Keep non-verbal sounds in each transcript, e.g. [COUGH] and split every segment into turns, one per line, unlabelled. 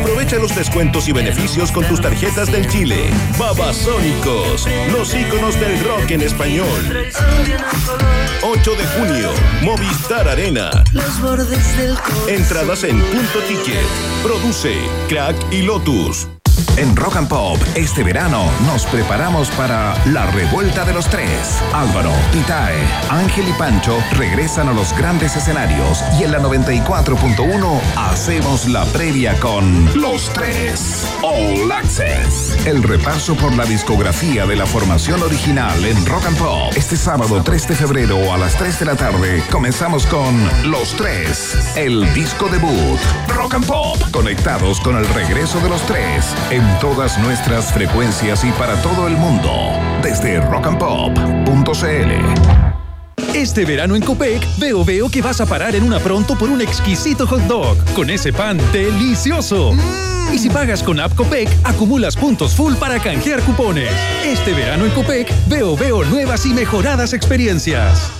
Aprovecha los descuentos y beneficios con tus tarjetas del Chile. Babasónicos, los íconos del rock en español. 8 de junio, Movistar Arena. Entradas en punto ticket. Produce Crack y Lotus.
En Rock and Pop, este verano nos preparamos para la revuelta de los tres. Álvaro, Itae, Ángel y Pancho regresan a los grandes escenarios y en la 94.1 hacemos la previa con Los Tres All Access. El repaso por la discografía de la formación original en Rock and Pop. Este sábado 3 de febrero a las 3 de la tarde comenzamos con Los Tres, el disco debut. Rock and Pop, conectados con el regreso de los tres todas nuestras frecuencias y para todo el mundo. Desde rockandpop.cl.
Este verano en Copec, veo veo que vas a parar en una pronto por un exquisito hot dog con ese pan delicioso. Y si pagas con App Copec, acumulas puntos full para canjear cupones. Este verano en Copec, veo veo nuevas y mejoradas experiencias.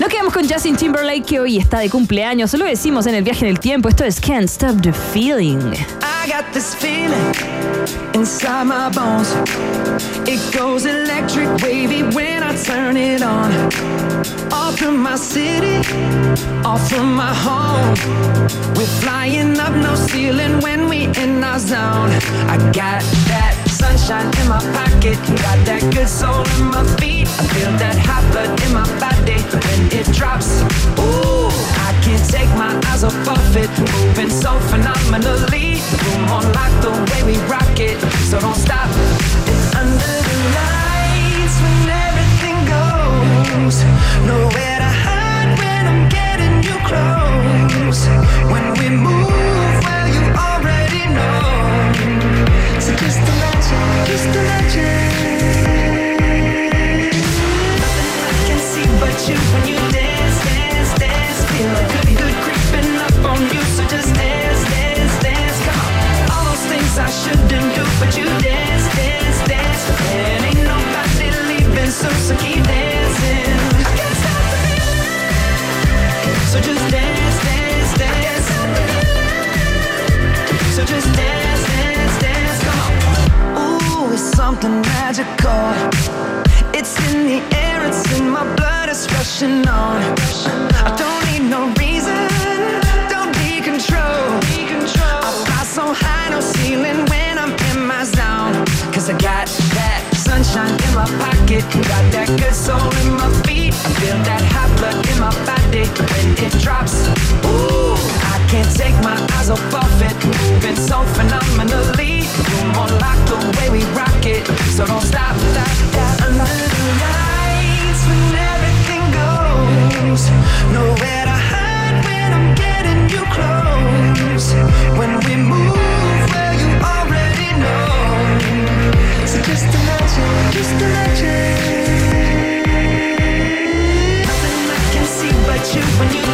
Nos quedamos con Justin Timberlake que hoy está de cumpleaños. Lo decimos en el viaje en el tiempo. Esto es Can't Stop the Feeling.
I got this feeling inside my bones. It goes electric wavy when I turn it on. Off from my city, off from my home. We're flying up no ceiling when we in our zone. I got that sunshine in my pocket, got that good soul in my it, moving so phenomenally. Room on lock the way we rock it, so don't stop. And under the lights when everything goes, nowhere to hide when I'm getting you close. When we move, something magical. It's in the air, it's in my blood, it's rushing on. I don't need no reason, don't be control. I fly so high, no ceiling when I'm in my zone. Cause I got that sunshine in my pocket, got that good soul in my feet. Feel that hot blood in my body when it drops. Ooh, can't take my eyes off of it, moving so phenomenally. Room on lock the way we rock it, so don't stop, stop, stop. Under the lights when everything goes, nowhere to hide when I'm getting you close. When we move, well you already know. So just imagine, just imagine. Nothing I can see but you when you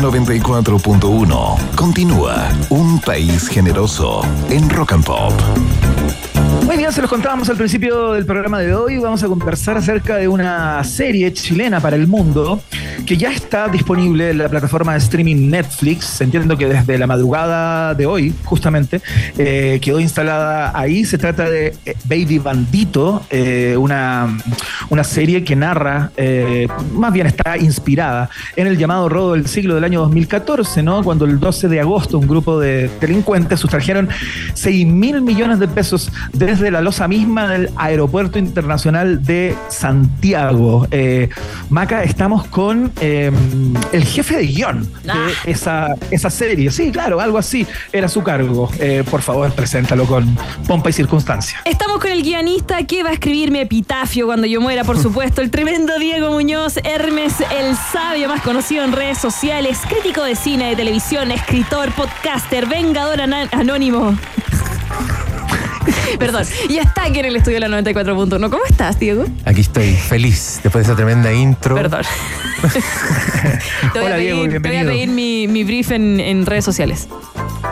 94.1. Continúa Un País Generoso en Rock and Pop.
Muy bien, se los contábamos al principio del programa de hoy. Vamos a conversar acerca de una serie chilena para el mundo que ya está disponible en la plataforma de streaming Netflix. Entiendo que desde la madrugada de hoy, justamente, eh, quedó instalada ahí. Se trata de eh, Baby Bandito, eh, una, una serie que narra, más bien está inspirada en el llamado robo del siglo del año 2014, ¿no? Cuando el 12 de agosto un grupo de delincuentes sustrajeron 6 mil millones de pesos desde la losa misma del Aeropuerto Internacional de Santiago. Maca, estamos con eh, el jefe de guion de
Ah.
esa, esa serie. Sí, claro, algo así era su cargo. Eh, por favor, preséntalo con pompa y circunstancia.
Estamos con el guionista que va a escribir mi epitafio cuando yo muera, por supuesto, el tremendo Diego Muñoz, Hermes, el sabio más conocido en redes sociales, crítico de cine, de televisión, escritor, podcaster, vengador anónimo. [LAUGHS] Perdón, y está aquí en el estudio de la 94.1. ¿Cómo estás, Diego?
Aquí estoy, feliz, después de esa tremenda intro.
Perdón. [LAUGHS] te voy
Hola,
a pedir,
Diego,
te voy a pedir mi, mi brief en, en redes sociales.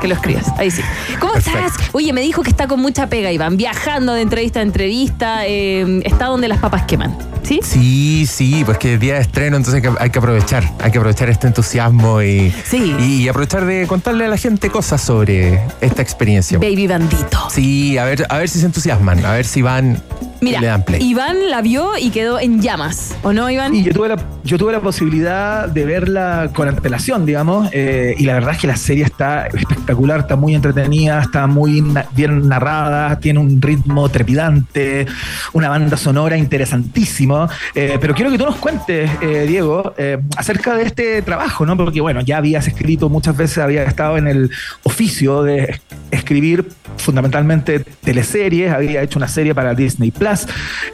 Que lo escribas. Ahí sí. ¿Cómo
Perfecto.
estás? Oye, me dijo que está con mucha pega, Iván. Viajando de entrevista a entrevista. eh, está donde las papas queman. ¿Sí?
Sí, sí, pues que es día de estreno, entonces hay que, hay que aprovechar, hay que aprovechar este entusiasmo y,
Sí.
y aprovechar de contarle a la gente cosas sobre esta experiencia.
Baby bandito.
Sí, a ver, a ver si se entusiasman, a ver si van
Mira,
y le dan play.
Iván la vio y quedó en llamas. ¿O no, Iván?
Y yo tuve la, yo tuve la posibilidad de verla con antelación, digamos, eh, y la verdad es que la serie está espectacular, está muy entretenida, está muy na- bien narrada, tiene un ritmo trepidante, una banda sonora interesantísimo. eh, pero quiero que tú nos cuentes, eh, Diego, eh, acerca de este trabajo, ¿no? Porque, bueno, ya habías escrito muchas veces, había estado en el oficio de escribir fundamentalmente teleseries, había hecho una serie para Disney Plus.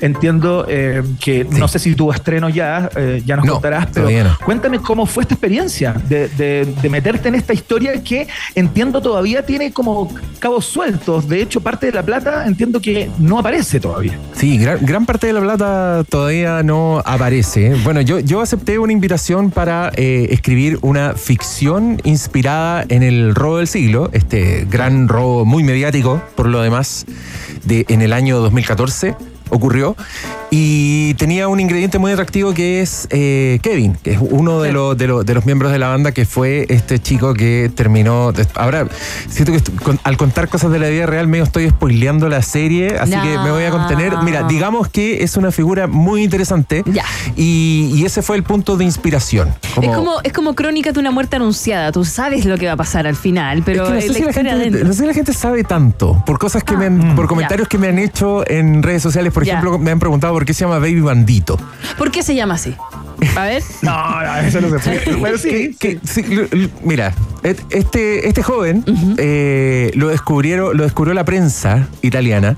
Entiendo eh, que no sé si tuvo estreno ya, eh, ya nos
No,
contarás, pero
no.
cuéntame cómo fue esta experiencia de, de- de meterte en esta historia que entiendo todavía tiene como cabos sueltos. De hecho, parte de la plata entiendo que no aparece todavía.
Sí, gran, gran parte de la plata todavía no aparece. Bueno, yo, yo acepté una invitación para eh, escribir una ficción inspirada en el robo del siglo, este gran robo muy mediático, por lo demás, de, en el año 2014 ocurrió y tenía un ingrediente muy atractivo que es eh, Kevin, que es uno de, los, de, los, de los miembros de la banda que fue este chico que terminó. Ahora, siento que con- al contar cosas de la vida real medio estoy spoileando la serie, así que me voy a contener. Mira, digamos que es una figura muy interesante
Ya.
y, y ese fue el punto de inspiración.
Es como, es como crónica de una muerte anunciada. Tú sabes lo que va a pasar al final, pero
Es que no, sé si la gente,
adentro.
no sé si la gente sabe tanto por cosas que me han, por comentarios que me han hecho en redes sociales. Por
Ya.
ejemplo, me han preguntado por qué se llama Baby Bandito.
¿Por qué se llama así? A ver. [LAUGHS]
No, no, eso no se puede. [LAUGHS] Bueno, sí,
Que- sí, lo- mira, este, este joven eh, lo descubrieron, lo descubrió la prensa italiana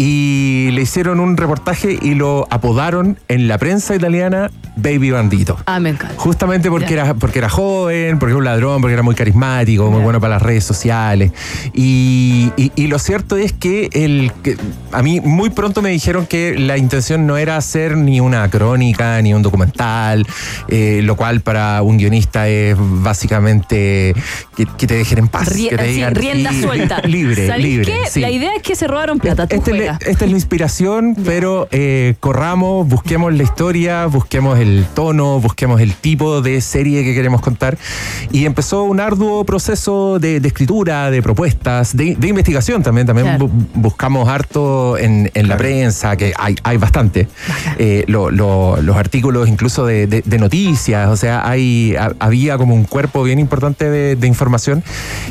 y le hicieron un reportaje y lo apodaron en la prensa italiana Baby Bandito.
Ah, me encanta.
Justamente porque era, porque era joven, porque era un ladrón, porque era muy carismático, muy bueno para las redes sociales. Y, y- y lo cierto es que, el, que a mí muy pronto me dijeron que la intención no era hacer ni una crónica, ni un documental, eh, lo cual para un guionista es básicamente que, que te dejen en paz.
Rie-
que te
sí,
digan,
rienda suelta. [LAUGHS]
Libre,
¿Sabéis
libre.
qué?
sí.
La idea es que se robaron plata. Tú
Esta es, la, esta es la inspiración, pero eh, corramos, busquemos la historia, busquemos el tono, busquemos el tipo de serie que queremos contar. Y empezó un arduo proceso de, de escritura, de propuestas, de, de investigación también. También
Claro.
bu- buscamos harto en, en la prensa, que hay, hay bastante. Eh, lo- lo- los artículos incluso de, de- de noticias, o sea, hay, ha- había como un cuerpo bien importante de, de información.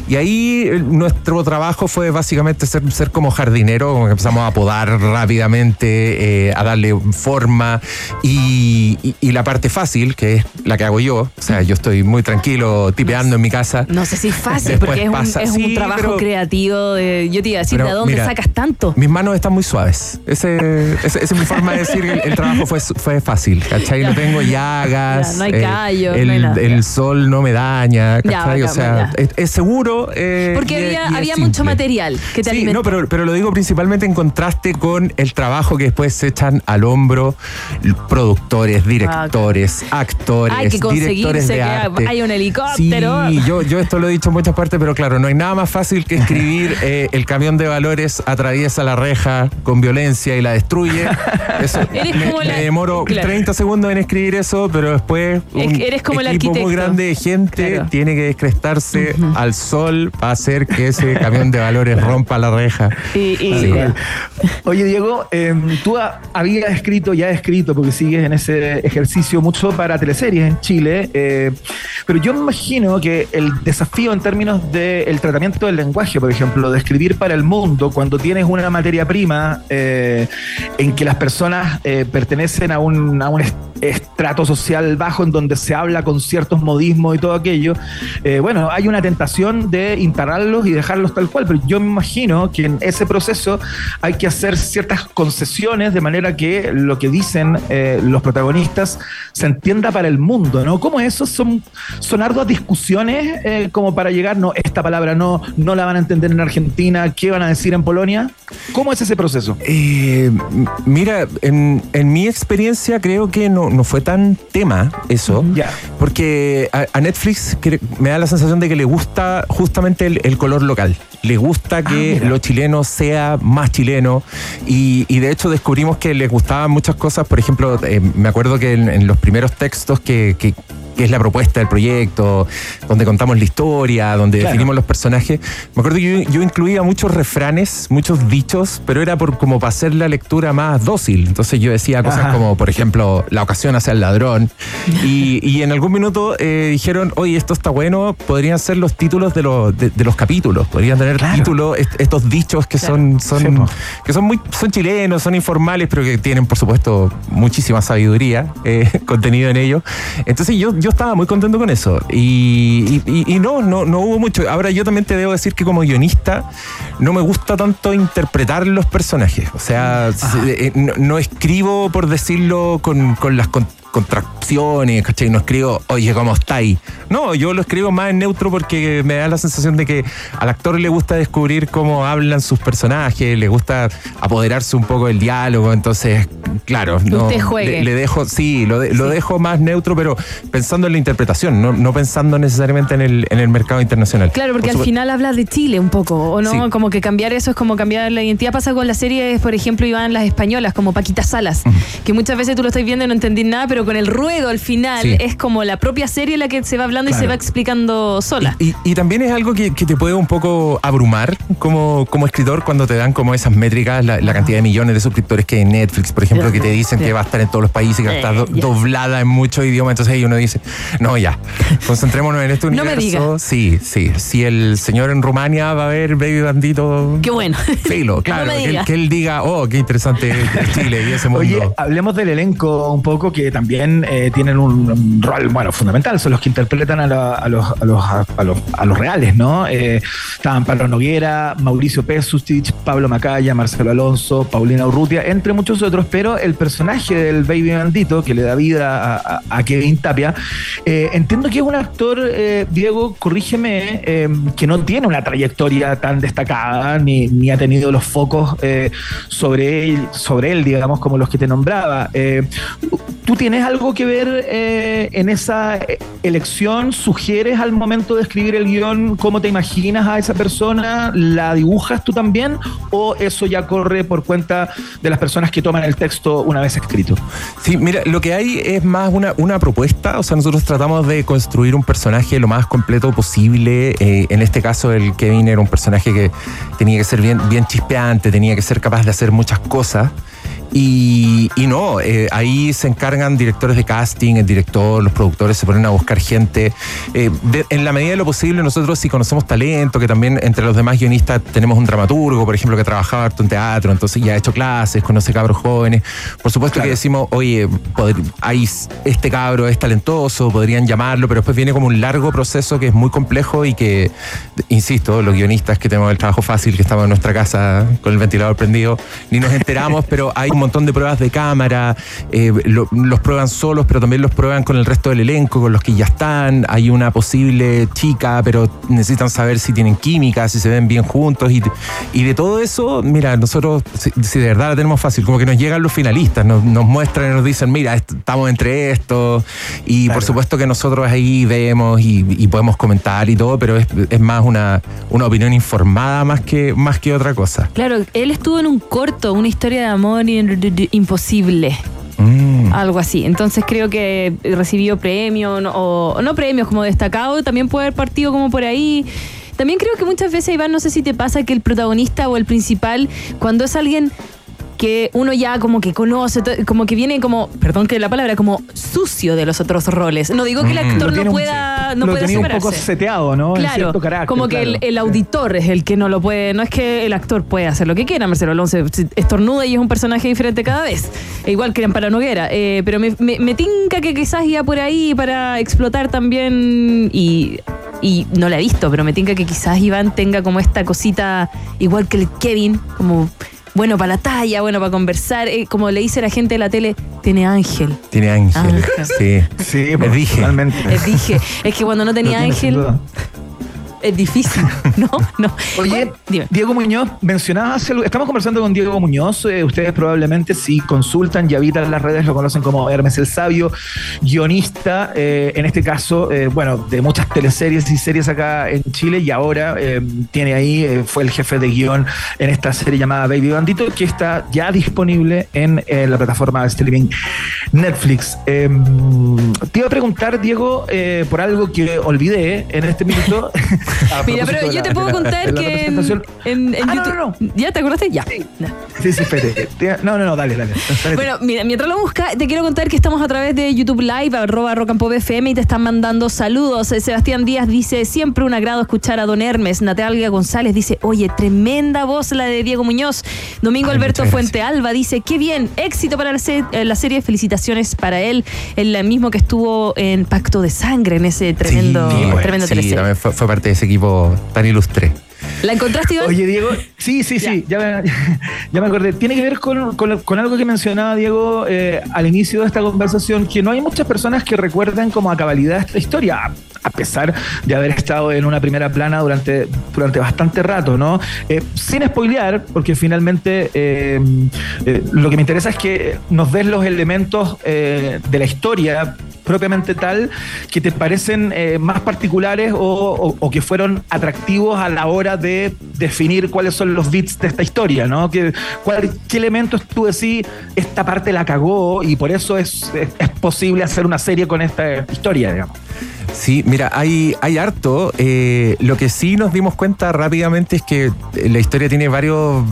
Y ahí eh, nuestro trabajo fue básicamente ser, ser como jardinero, como que empezamos a podar rápidamente, eh, a darle forma. Y, y- y la parte fácil, que es la que hago yo, o sea, yo estoy muy tranquilo tipeando en mi casa.
No sé si es fácil,
Después
porque es,
pasa.
un, es un
Sí,
trabajo
pero-
creativo. De, yo te iba a decir,
Pero,
¿de dónde
mira,
sacas tanto?
Mis manos están muy suaves. Ese, ese- esa es mi forma de decir que el, el trabajo fue, fue fácil, ¿cachai? No tengo llagas.
Ya, no hay
eh,
callos,
el,
no hay nada.
el sol no me daña,
Ya,
¿cachai? o sea, es, es seguro. eh,
Porque
y
había,
y
había mucho material que te
Sí,
alimentó.
no, pero, pero lo digo principalmente en, contraste con el trabajo que después se echan al hombro productores, directores, actores,
Hay que
directores
conseguirse
de
que
arte.
hay un helicóptero.
Sí, yo, yo esto lo he dicho en muchas partes, pero claro, no hay nada más fácil que escribir [LAUGHS] eh, el camión de valores atraviesa la reja con violencia y la destruye. Eso, [LAUGHS]
Eres
me,
como la-
me demoro
claro.
30 segundos en escribir eso, pero después
Es
un
eres como el
equipo muy
arquitecto.
grande de gente
Claro.
tiene que descrestarse al sol para hacer que ese camión de valores [LAUGHS] rompa la reja.
Y, y-
Sí.
Oye, Diego, eh, tú ha- habías escrito, ya has escrito, porque sigues en ese ejercicio mucho para teleseries en Chile, eh, pero yo me imagino que el desafío en términos del tratamiento del lenguaje, por ejemplo, de escribir para el mundo, cuando tienes una materia prima eh, en que las personas eh, pertenecen a un, estrato social bajo en donde se habla con ciertos modismos y todo aquello, bueno, hay una tentación de instalarlos y dejarlos tal cual, pero yo me imagino que en ese proceso hay que hacer ciertas concesiones de manera que lo que dicen eh, los protagonistas se entienda para el mundo, ¿no? ¿Cómo eso? ¿Son, son arduas discusiones eh, como para llegar, no, esta palabra no, no la van a entender en Argentina, ¿qué van a decir en Polonia? ¿Cómo es ese proceso?
Eh, mira, en, en mi experiencia creo que no, no fue tan tema eso,
Ya.
porque a, a Netflix me da la sensación de que le gusta justamente el, el color local. Le gusta que
mira.
lo chileno sea más chileno y, y de hecho descubrimos que les gustaban muchas cosas. Por ejemplo, eh, me acuerdo que en, en los primeros textos que, que- que es la propuesta del proyecto, donde contamos la historia, donde
Claro.
definimos los personajes, me acuerdo que yo, yo incluía muchos refranes, muchos dichos, pero era por como para hacer la lectura más dócil. Entonces yo decía cosas
Ajá.
como, por ejemplo, la ocasión hacia el ladrón. Y, y en algún minuto eh, dijeron, oye, esto está bueno, podrían ser los títulos de, los de, de los capítulos, podrían tener
Claro.
títulos, est- estos dichos que son. Que son muy son chilenos, son informales, pero que tienen, por supuesto, muchísima sabiduría eh, [LAUGHS] contenido en ellos. Entonces yo, yo estaba muy contento con eso. Y, y- no, no, no hubo mucho. Ahora yo también te debo decir que como guionista no me gusta tanto interpretar los personajes. O sea, se- eh, no, no escribo, por decirlo, con, con las con- contracciones, ¿cachai? No escribo, oye, ¿cómo estáis? No, yo lo escribo más en neutro porque me da la sensación de que al actor le gusta descubrir cómo hablan sus personajes, le gusta apoderarse un poco del diálogo, entonces, claro, no,
Usted juegue.
Le, le dejo, sí, lo, de- lo dejo más neutro, pero pensando en la interpretación, no, no pensando necesariamente en el, en el mercado internacional.
Claro, porque
Por
al final hablas de Chile un poco, ¿o no?
Sí.
Como que cambiar eso es como cambiar la identidad. Pasa con las series, por ejemplo, iban las españolas, como Paquita Salas, que muchas veces tú lo estás viendo y no entendís nada, pero con el ruedo al final
Sí.
es como la propia serie la que se va hablando y se va explicando sola.
Y, y también es algo que, que te puede un poco abrumar como, como escritor cuando te dan como esas métricas, la, la cantidad de millones de suscriptores que hay en Netflix, por ejemplo, que te dicen que va a estar en todos los países, que va a estar do-
Eh,
doblada en muchos idiomas. Entonces ahí uno dice, no, ya, concentrémonos en este [LAUGHS]
No me
universo.
diga.
Sí, sí. Si el señor en Rumania va a ver Baby Bandito.
Qué bueno.
Filo, [LAUGHS] claro. que, él-
diga.
que él diga, oh, qué interesante es [LAUGHS] Chile y ese mundo.
Oye, hablemos del elenco un poco, que también eh, tienen un, rol, bueno, fundamental, son los que interpretan a, la- a los, a, los, a, los, a los reales, ¿no? Eh, estaban Pablo Noguera, Mauricio Pesustich, Pablo Macaya, Marcelo Alonso, Paulina Urrutia, entre muchos otros, pero el personaje del Baby Bandito, que le da vida a, Kevin Tapia, eh, entiendo que es un actor, eh, Diego, corrígeme, que no tiene una trayectoria tan destacada, ni, ni ha tenido los focos sobre, él, sobre él, digamos, como los que te nombraba. ¿Tú tienes algo que ver eh, en esa eh, elección? ¿Sugieres al momento de escribir el guion cómo te imaginas a esa persona? ¿La dibujas tú también? ¿O eso ya corre por cuenta de las personas que toman el texto una vez escrito?
Sí, mira, lo que hay es más una, una propuesta, o sea, nosotros tratamos de construir un personaje lo más completo posible. Eh, en este caso, el Kevin era un personaje que tenía que ser bien, bien chispeante, tenía que ser capaz de hacer muchas cosas. Y, y no, eh, ahí se encargan directores de casting, el director, los productores se ponen a buscar gente. Eh, de- en la medida de lo posible, nosotros si conocemos talento, que también entre los demás guionistas tenemos un dramaturgo, por ejemplo, que trabajaba harto en teatro, entonces ya ha hecho clases, conoce cabros jóvenes. Por supuesto
Claro.
que decimos, oye, hay, este cabro es talentoso, podrían llamarlo, pero después viene como un largo proceso que es muy complejo y que, insisto, los guionistas que tenemos el trabajo fácil, que estamos en nuestra casa con el ventilador prendido, ni nos enteramos, [LAUGHS] pero hay un montón de pruebas de cámara, eh, lo- los prueban solos, pero también los prueban con el resto del elenco, con los que ya están. Hay una posible chica, pero necesitan saber si tienen química, si se ven bien juntos. Y, y de todo eso, mira, nosotros, si, si de verdad la tenemos fácil, como que nos llegan los finalistas, nos, nos muestran y nos dicen, mira, est- estamos entre estos. Y por supuesto que nosotros ahí vemos y, y podemos comentar y todo, pero es, es más una, una opinión informada más que, más que otra cosa.
Claro, él estuvo en un corto, una historia de amor imposible.
Mm.
Algo así. Entonces creo que recibió premio no- o no premios como destacado, también puede haber partido como por ahí. También creo que muchas veces, Iván, no sé si te pasa que el protagonista o el principal, cuando es alguien que uno ya como que conoce, como que viene como, perdón que la palabra, como sucio de los otros roles. No digo que el actor
Lo tiene
no
un-
pueda, no
lo
pueda
tenía un poco seteado, ¿no?
Claro,
carácter,
como que el,
claro.
el auditor es el que no lo puede, no es que el actor puede hacer lo que quiera, Marcelo Alonso estornuda y es un personaje diferente cada vez, E igual que en Para Noguera, eh, pero me, me, me tinca que quizás iba por ahí para explotar también y, y no la he visto, pero me tinca que quizás Iván tenga como esta cosita igual que el Kevin, como bueno para la talla, bueno para conversar, eh, como le dice la gente de la tele, tiene ángel.
Tiene ángel.
Ángel.
Sí.
Sí, pues,
dije.
totalmente.
Les dije, es que cuando no tenía ángel
duda.
Es difícil, ¿no? [LAUGHS] No.
Oye,
Dime.
Diego Muñoz, mencionabas estamos conversando con Diego Muñoz, eh, ustedes probablemente si consultan y habitan las redes lo conocen como Hermes el Sabio, guionista, eh, en este caso, eh, bueno, de muchas teleseries y series acá en Chile y ahora tiene ahí, fue el jefe de guion en esta serie llamada Baby Bandito, que está ya disponible en la plataforma de streaming Netflix. Eh, te iba a preguntar, Diego, por algo que olvidé en este minuto. [LAUGHS]
Mira, pero yo te puedo contar que en,
presentación.
en- en
Ah,
YouTube.
no, no.
¿Ya te acordaste? Ya. No.
Sí, sí, espérate. Te- No, no, no, dale, [LAUGHS] dale. Dale.
Bueno, mira, mientras lo busca, te quiero contar que estamos a través de YouTube Live, arroba Rock and Pop FM, y te están mandando saludos. Eh, Sebastián Díaz dice, siempre un agrado escuchar a Don Hermes. Natalia González dice, oye, tremenda voz la de Diego Muñoz. Domingo
Ay,
Alberto Fuente Alba dice, qué bien, éxito para la, se- eh, la serie, felicitaciones para él, el mismo que estuvo en Pacto de Sangre, en ese tremendo,
Sí, bueno,
tremendo
sí, fue, fue parte de ese equipo tan ilustre.
¿La encontraste, Iván?
Oye, Diego, sí, sí, sí, ya, me, [LAUGHS] ya me acordé. Tiene que ver con, con- con algo que mencionaba Diego eh, al inicio de esta conversación, que no hay muchas personas que recuerdan como a cabalidad esta historia, a- a pesar de haber estado en una primera plana durante, durante bastante rato, ¿no? Eh, sin spoilear, porque finalmente eh, eh, lo que me interesa es que nos des los elementos eh, de la historia propiamente tal que te parecen eh, más particulares o, o- o que fueron atractivos a la hora de definir cuáles son los bits de esta historia, ¿no? ¿Qué, cuál- qué elementos tú decís, esta parte la cagó y por eso es, es, es posible hacer una serie con esta historia, digamos?
Sí, mira, hay, hay harto. Eh, lo que sí nos dimos cuenta rápidamente es que la historia tiene varios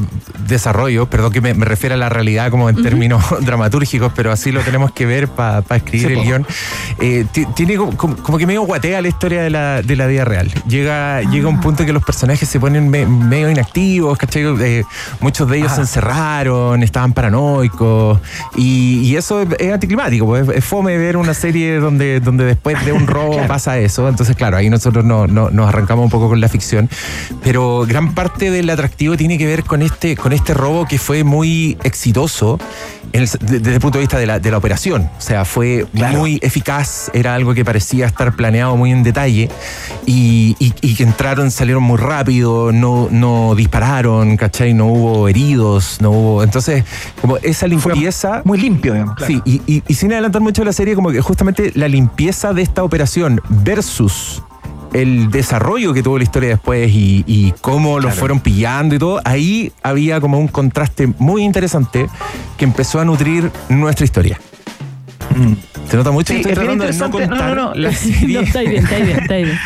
desarrollos, perdón que me, me refiero a la realidad como en términos [LAUGHS] dramatúrgicos, pero así lo tenemos que ver para escribir
Sí,
el guion. Eh, ti- tiene como, que medio guatea la historia de la, de la vida real. Llega, llega un punto que los personajes se ponen me- medio inactivos, ¿cachai? Eh, muchos de ellos se encerraron, estaban paranoicos, y, y eso es, es anticlimático, pues, es, fome ver una serie donde, donde después de un [LAUGHS] robo pasa eso. Entonces, claro, ahí nosotros no, no- nos arrancamos un poco con la ficción. Pero gran parte del atractivo tiene que ver con este, con este robo que fue muy exitoso en el- desde el punto de vista de la, de la operación. O sea, fue
Claro.
muy eficaz, era algo que parecía estar planeado muy en detalle y, y- y que entraron, salieron muy rápido, no, no dispararon, ¿cachai? No hubo heridos, no hubo. Entonces, como esa
Fue
limpieza.
muy limpio, digamos. claro.
Sí, y, sin adelantar mucho la serie, como que justamente la limpieza de esta operación versus el desarrollo que tuvo la historia después y, y cómo lo fueron pillando y todo, ahí había como un contraste muy interesante que empezó a nutrir nuestra historia. ¿Se nota mucho
Sí,
que estoy
es
tratando de no
interesante. No,
contar
no, [LAUGHS] [LAUGHS] no.
la
No,
serie?
está bien, está bien, está bien.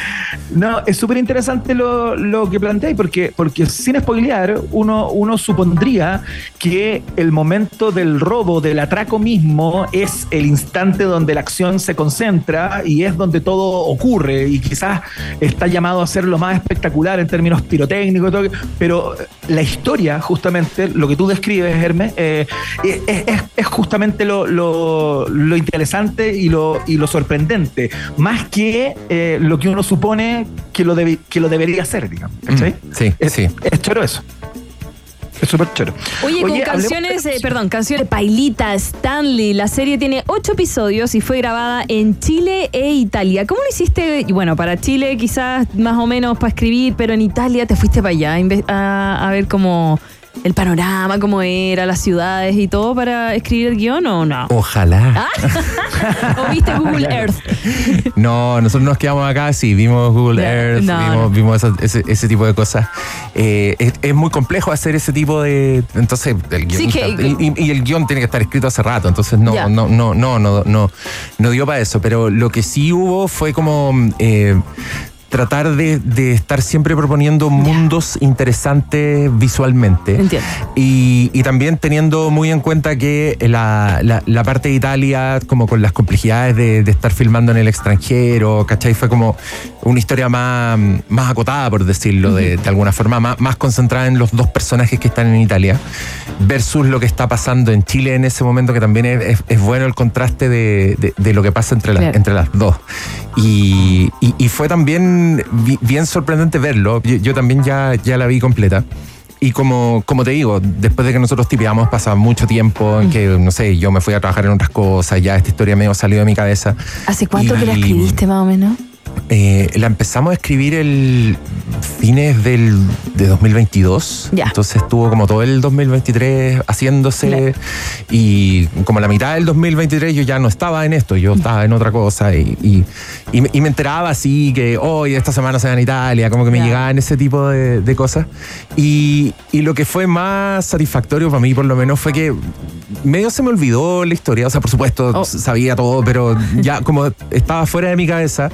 No, es súper interesante lo, lo que planteáis, porque, porque sin spoilear, uno, uno supondría que el momento del robo, del atraco mismo, es el instante donde la acción se concentra y es donde todo ocurre, y quizás está llamado a ser lo más espectacular en términos pirotécnicos, todo, pero la historia, justamente, lo que tú describes, Hermes, eh, es, es- es justamente lo, lo- lo interesante y lo, y lo sorprendente, más que eh, lo que uno supone que lo, debe- que lo debería hacer, digamos. ¿cachai?
Mm, sí,
es,
sí.
es choro eso. Es súper choro.
Oye, con
hablemos-
canciones, eh, perdón, canciones Pailita, Stanley. La serie tiene ocho episodios y fue grabada en Chile e Italia. ¿Cómo lo hiciste? Y Bueno, para Chile quizás más o menos para escribir, pero en Italia te fuiste para allá a ver cómo el panorama, cómo era, las ciudades y todo para escribir el guion o no?
Ojalá. [LAUGHS]
¿O viste Google Earth?
No, nosotros nos quedamos acá, sí, vimos Google Earth,
no,
vimos,
no.
vimos ese, ese tipo de cosas. Eh, es, es muy complejo hacer ese tipo de. Entonces, el
Sí, que-
y, el guion tiene que estar escrito hace rato, entonces no,
Ya.
no, no, no, no, no, no dio para eso. Pero lo que sí hubo fue como. eh, tratar de, de estar siempre proponiendo mundos interesantes visualmente.
Entiendo.
Y, y también teniendo muy en cuenta que la, la- la parte de Italia, como con las complejidades de, de estar filmando en el extranjero, ¿cachai? Fue como una historia más, más acotada, por decirlo de, de alguna forma, más, más concentrada en los dos personajes que están en Italia, versus lo que está pasando en Chile en ese momento, que también es, es- es bueno el contraste de, de- de lo que pasa entre, las
Claro.
entre las dos. Y, y- y fue también bi- bien sorprendente verlo. Yo, yo también ya, ya la vi completa. Y como, como te digo, después de que nosotros tipeamos, pasaba mucho tiempo en que, no sé, yo me fui a trabajar en otras cosas, ya esta historia medio salió de mi cabeza.
¿Hace cuánto que la
Y-
escribiste más o menos?
Eh, la empezamos a escribir el fines del, de 2022.
Ya.
Entonces estuvo como todo el 2023 haciéndose y como la mitad del 2023 yo ya no estaba en esto, yo estaba en otra cosa y, y- y me, y me enteraba así que hoy esta semana se va en Italia, como que me llegaban ese tipo de, de cosas. Y, y lo que fue más satisfactorio para mí por lo menos fue que medio se me olvidó la historia, o sea, por supuesto
Oh.
sabía todo, pero ya como estaba fuera de mi cabeza,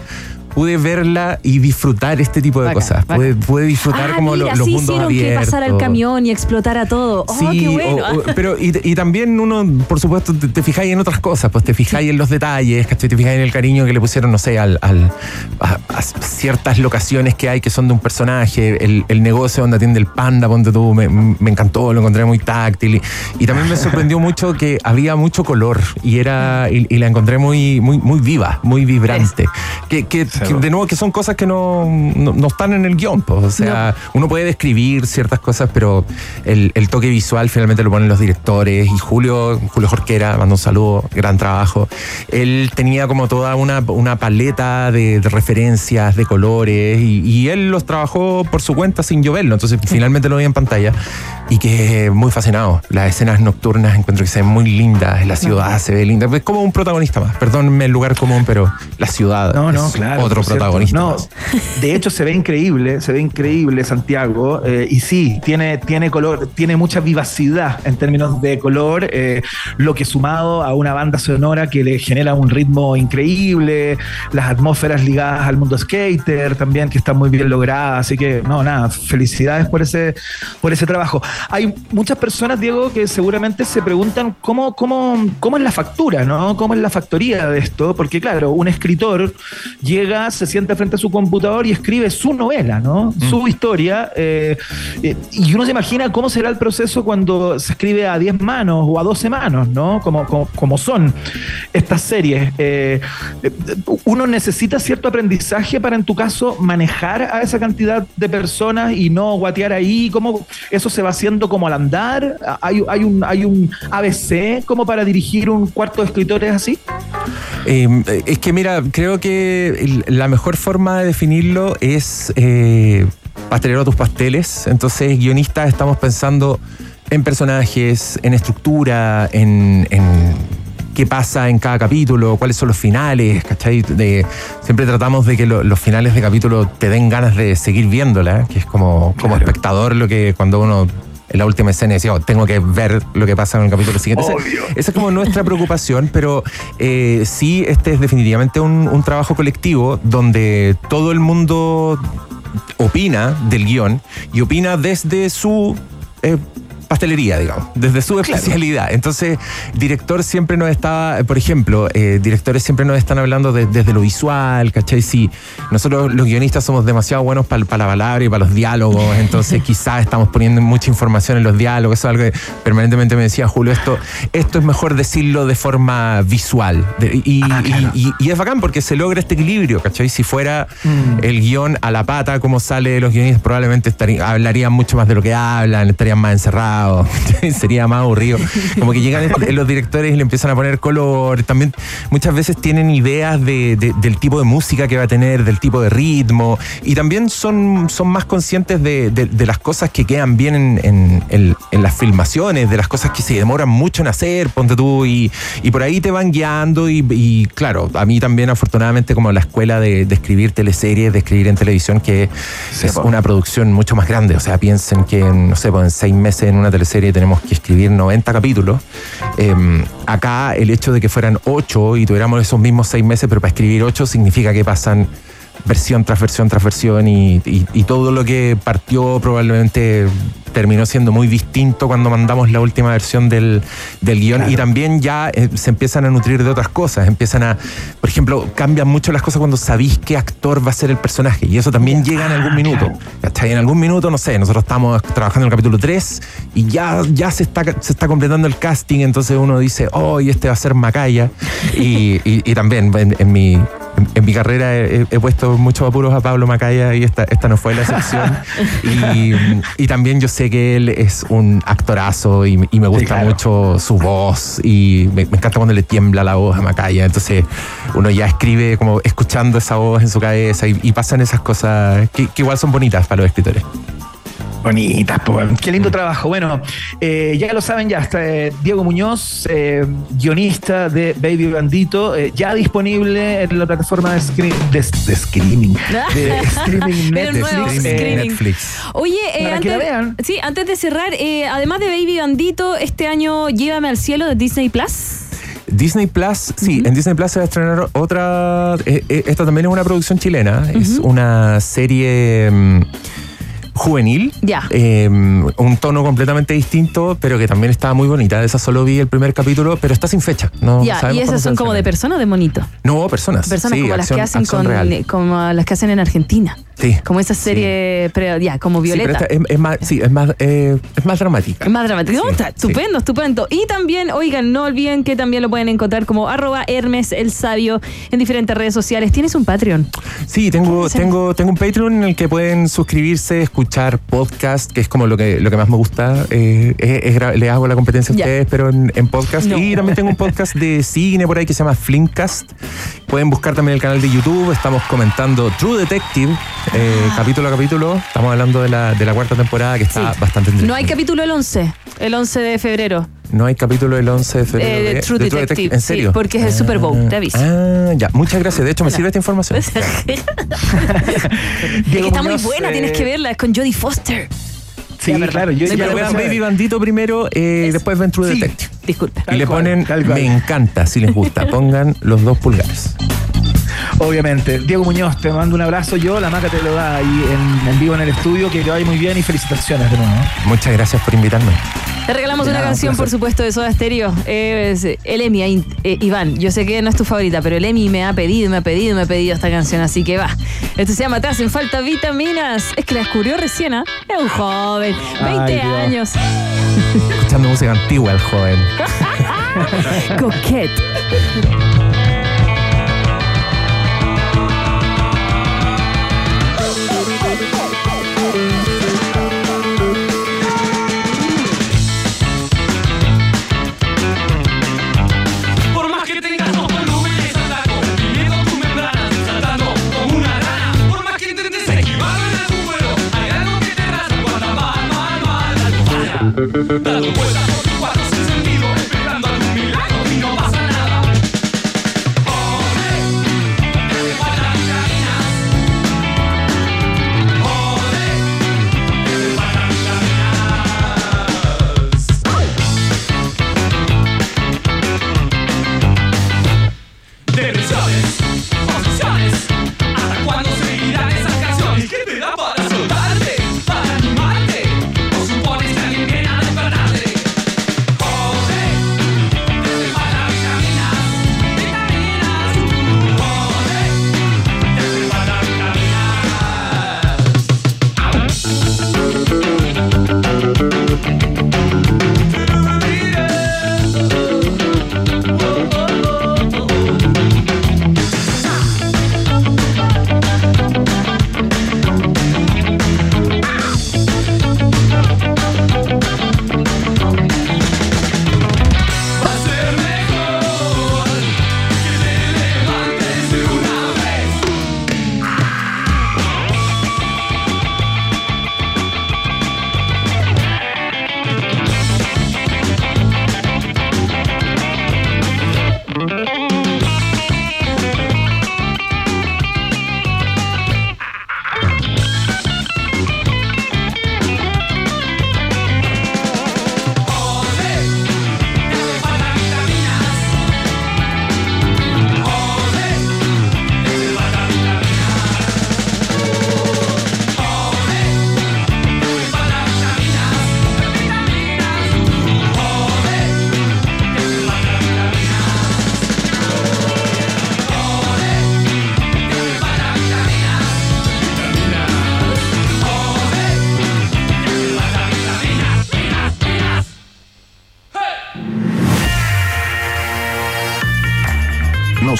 pude verla y disfrutar este tipo de cosas. Pude, pude disfrutar
ah,
como lo-
mira,
los
sí
mundos abiertos.
que pasara el camión y explotara todo. Oh,
Sí,
qué bueno.
o- o- [LAUGHS] pero y, y también uno, por supuesto, te, te fijáis en otras cosas, pues te fijáis en los detalles, ¿cachai? Te fijáis en el cariño que le pusieron, no sé, al, al- a, a ciertas locaciones que hay que son de un personaje, el, el negocio donde atiende el panda, ponte tú, me, me encantó, lo encontré muy táctil. Y, y también me sorprendió mucho que había mucho color y era y, y la encontré muy, muy, muy viva, muy vibrante. Que, que- que de nuevo que son cosas que no, no, no están en el guion, pues, o sea, uno puede describir ciertas cosas, pero el, el toque visual finalmente lo ponen los directores. Y Julio, Julio Jorquera, mando un saludo, gran trabajo. Él tenía como toda una, una paleta de, de referencias, de colores, y, y él los trabajó por su cuenta sin yo verlo. Entonces finalmente lo vi en pantalla y que muy fascinado. Las escenas nocturnas encuentro que se ven muy lindas, la ciudad se ve linda. Es como un protagonista más. Perdónenme el lugar común, pero la ciudad
No, no, claro.
otro protagonista.
No, de hecho se ve increíble, se ve increíble Santiago. eh, y sí, tiene, tiene color, tiene mucha vivacidad en términos de color, eh, lo que sumado a una banda sonora que le genera un ritmo increíble, las atmósferas ligadas al mundo skater también, que están muy bien logradas. Así que, no, nada, felicidades por ese, por ese trabajo. Hay muchas personas, Diego, que seguramente se preguntan cómo, cómo, cómo es la factura, ¿no? ¿Cómo es la factoría de esto? Porque, claro, un escritor llega, se sienta frente a su computador y escribe su novela, ¿no? Su historia. eh, eh, y uno se imagina cómo será el proceso cuando se escribe a 10 manos o a 12 manos, ¿no? Como, como, como son estas series. Eh, uno necesita cierto aprendizaje para, en tu caso, manejar a esa cantidad de personas y no guatear ahí. ¿Cómo eso se va haciendo como al andar? ¿Hay, hay, un, hay un ABC como para dirigir un cuarto de escritores así?
Eh, es que mira, creo que el- la mejor forma de definirlo es eh, pastelero a tus pasteles. Entonces, guionistas, estamos pensando en personajes, en estructura, en, en qué pasa en cada capítulo, cuáles son los finales, ¿cachai? De- siempre tratamos de que lo- los finales de capítulo te den ganas de seguir viéndola, que es como, como
Claro.
espectador lo que cuando uno en la última escena decía, "Oh, tengo que ver lo que pasa en el capítulo siguiente. [LAUGHS] Esa- es como nuestra preocupación, pero eh, sí, este es definitivamente un, un trabajo colectivo donde todo el mundo opina del guion y opina desde su eh, pastelería, digamos, desde su especialidad. Entonces, director siempre nos está, por ejemplo, eh, directores siempre nos están hablando de- desde lo visual, ¿cachai? Si nosotros los guionistas somos demasiado buenos para la palabra y para los diálogos, [LAUGHS] entonces quizás estamos poniendo mucha información en los diálogos, eso es algo que permanentemente me decía Julio, esto, esto es mejor decirlo de forma visual. De- y,
Ah, claro.
y- y- y es bacán porque se logra este equilibrio, ¿cachai? Si fuera
Mm.
el guion a la pata, como sale de los guionistas, probablemente estaría- hablarían mucho más de lo que hablan, estarían más encerrados [LAUGHS] Sería más aburrido. Como que llegan los directores y le empiezan a poner color. También muchas veces tienen ideas de, de- del tipo de música que va a tener, del tipo de ritmo. Y también son, son más conscientes de, las cosas que quedan bien en, en- en- en las filmaciones, de las cosas que se demoran mucho en hacer, ponte tú, y, y por ahí te van guiando. Y, y claro, a mí también, afortunadamente, como la escuela de, escribir teleseries, de escribir en televisión, que
Sí,
es
po.
una producción mucho más grande. O sea, piensen que, no sé, pues en seis meses en una teleserie tenemos que escribir 90 capítulos. Eh, acá el hecho de que fueran ocho y tuviéramos esos mismos seis meses, pero para escribir ocho significa que pasan versión tras versión tras versión y, y- y todo lo que partió probablemente terminó siendo muy distinto cuando mandamos la última versión del, del guion y también ya eh, se empiezan a nutrir de otras cosas, empiezan a, por ejemplo, cambian mucho las cosas cuando sabéis qué actor va a ser el personaje y eso también llega en algún minuto. ¿cachai? En algún minuto, no sé, nosotros estamos trabajando en el capítulo 3 y ya, ya se, está, se está completando el casting, entonces uno dice, oh, y este va a ser Macaya. Y, y- y también en, en mi, en, en mi carrera he, he puesto muchos apuros a Pablo Macaya y esta, esta no fue la excepción. [LAUGHS] y, y también yo sé que él es un actorazo y, y me gusta
claro.
mucho su voz y me, me encanta cuando le tiembla la voz a Macaya. Entonces uno ya escribe como escuchando esa voz en su cabeza y, y pasan esas cosas que, que igual son bonitas para los escritores.
Bonitas, weón. qué lindo trabajo. Bueno, eh, ya lo saben, ya está eh, Diego Muñoz, eh, guionista de Baby Bandito, eh, ya disponible en la plataforma de, screen- de, de streaming. De [LAUGHS] streaming Netflix.
Oye, eh,
Para que
antes,
la vean.
Sí, antes de cerrar, eh, además de Baby Bandito, este año Llévame al cielo de Disney Plus.
Disney Plus, sí, en Disney Plus se va a estrenar otra. eh, eh, esta también es una producción chilena. Es una serie mm, juvenil.
Ya.
Eh, un tono completamente distinto, pero que también estaba muy bonita. Esa solo vi el primer capítulo, pero está sin fecha. No
ya, y esas son como de personas o de monito.
No, personas.
Personas
sí,
como las que hacen con como las que hacen en Argentina.
Sí.
Como esa serie, pero ya, como
Sí, pero
Violeta.
esta es, es más, sí, es más, eh, es más dramática.
Es más
Sí,
está
sí.
estupendo, estupendo. Y también, oigan, no olviden que también lo pueden encontrar como arroba Hermes el Sabio en diferentes redes sociales. ¿Tienes un Patreon?
Sí, tengo,
Sí.
tengo, tengo un Patreon en el que pueden suscribirse, escuchar podcast, que es como lo que, lo que más me gusta. Eh, es- es gra- le hago la competencia a ustedes, pero en, en podcast.
No.
Y también tengo un podcast de cine por ahí que se llama Flimcast. Pueden buscar también el canal de YouTube. Estamos comentando True Detective, eh,
Ah.
capítulo a capítulo. Estamos hablando de la, de la cuarta temporada que está
Sí.
bastante
No hay capítulo el 11, el 11 de febrero.
No hay capítulo el 11 de febrero.
Eh, de True Detective,
¿En
sí,
serio?
porque es el Super Bowl, te aviso.
Ah, ya. Muchas gracias. De hecho, me sirve esta información. [LAUGHS]
Es que está muy buena,
eh,
tienes que verla, es con Jodie Foster.
Sí,
Ya,
claro. Yo,
Sí,
ya
Pero vean Baby. Bandito primero, eh, después ven True
Sí.
Detective.
Disculpe.
Tal
y le ponen,
cual.
me encanta, si les gusta. [LAUGHS] Pongan los dos pulgares.
Obviamente. Diego Muñoz, te mando un abrazo. Yo, la maca te lo da ahí en, en vivo en el estudio. Que te vaya muy bien y felicitaciones de nuevo.
Muchas gracias por invitarme.
Te regalamos una
nada, un
canción, por supuesto, de Soda Stereo. Es el Emi, eh, Iván. Yo sé que no es tu favorita, pero el Emi me ha pedido, me ha pedido, me ha pedido esta canción, así que va. Esto se llama Te hacen falta vitaminas. Es que la descubrió recién, ¿ah? Es un joven, 20
Ay, Dios.
años.
Escuchando música antigua el joven. [LAUGHS] [LAUGHS]
Coquette.
Bye.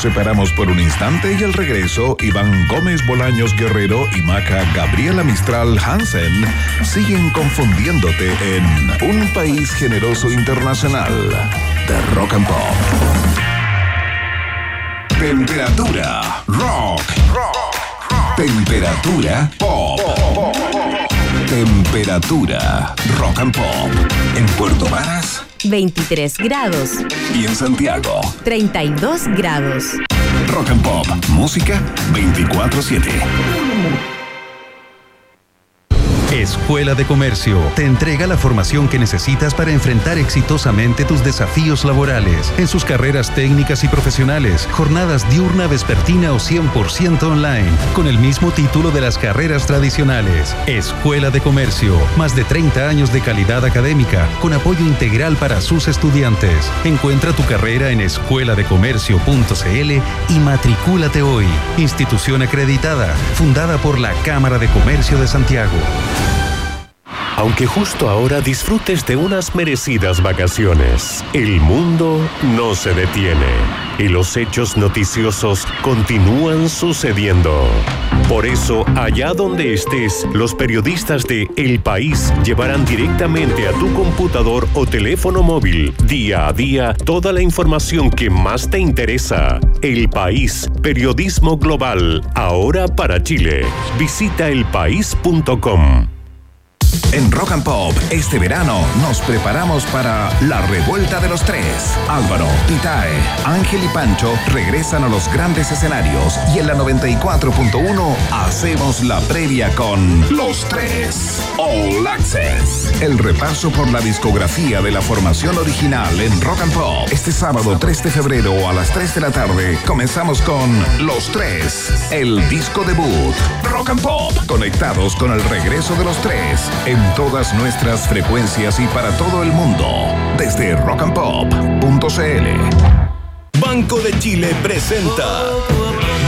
Separamos por un instante y al regreso, Iván Gómez Bolaños Guerrero y Maca Gabriela Mistral Hansen siguen confundiéndote en Un País Generoso Internacional de Rock and Pop. Temperatura rock. Temperatura pop. Temperatura rock and pop. En Puerto Varas
23 grados,
y en Santiago.
32 grados.
Rock and Pop. Música 24-7.
Escuela de Comercio te entrega la formación que necesitas para enfrentar exitosamente tus desafíos laborales en sus carreras técnicas y profesionales, jornadas diurna, vespertina o 100% online, con el mismo título de las carreras tradicionales. Escuela de Comercio, más de 30 años de calidad académica, con apoyo integral para sus estudiantes. Encuentra tu carrera en escueladecomercio.cl y matricúlate hoy. Institución acreditada, fundada por la Cámara de Comercio de Santiago.
Aunque justo ahora disfrutes de unas merecidas vacaciones, el mundo no se detiene y los hechos noticiosos continúan sucediendo. Por eso, allá donde estés, los periodistas de El País llevarán directamente a tu computador o teléfono móvil, día a día, toda la información que más te interesa. El País, periodismo global, ahora para Chile. Visita elpaís.com.
En Rock and Pop, este verano nos preparamos para la revuelta de los tres. Álvaro, Titae, Ángel y Pancho regresan a los grandes escenarios y en la 94.1 hacemos la previa con Los Tres All Access. El repaso por la discografía de la formación original en Rock and Pop. Este sábado 3 de febrero a las 3 de la tarde comenzamos con Los Tres, el disco debut. Rock and Pop, conectados con el regreso de los tres en todas nuestras frecuencias y para todo el mundo. Desde rockandpop.cl.
Banco de Chile presenta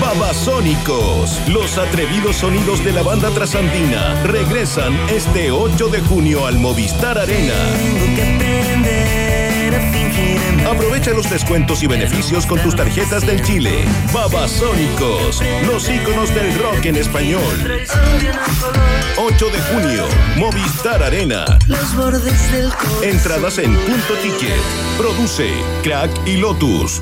Babasónicos. Los atrevidos sonidos de la banda trasandina regresan este 8 de junio al Movistar Arena. Aprovecha los descuentos y beneficios con tus tarjetas del Chile. Babasónicos, los íconos del rock en español. 8 de junio, Movistar Arena. Entradas en punto ticket. Produce Crack y Lotus.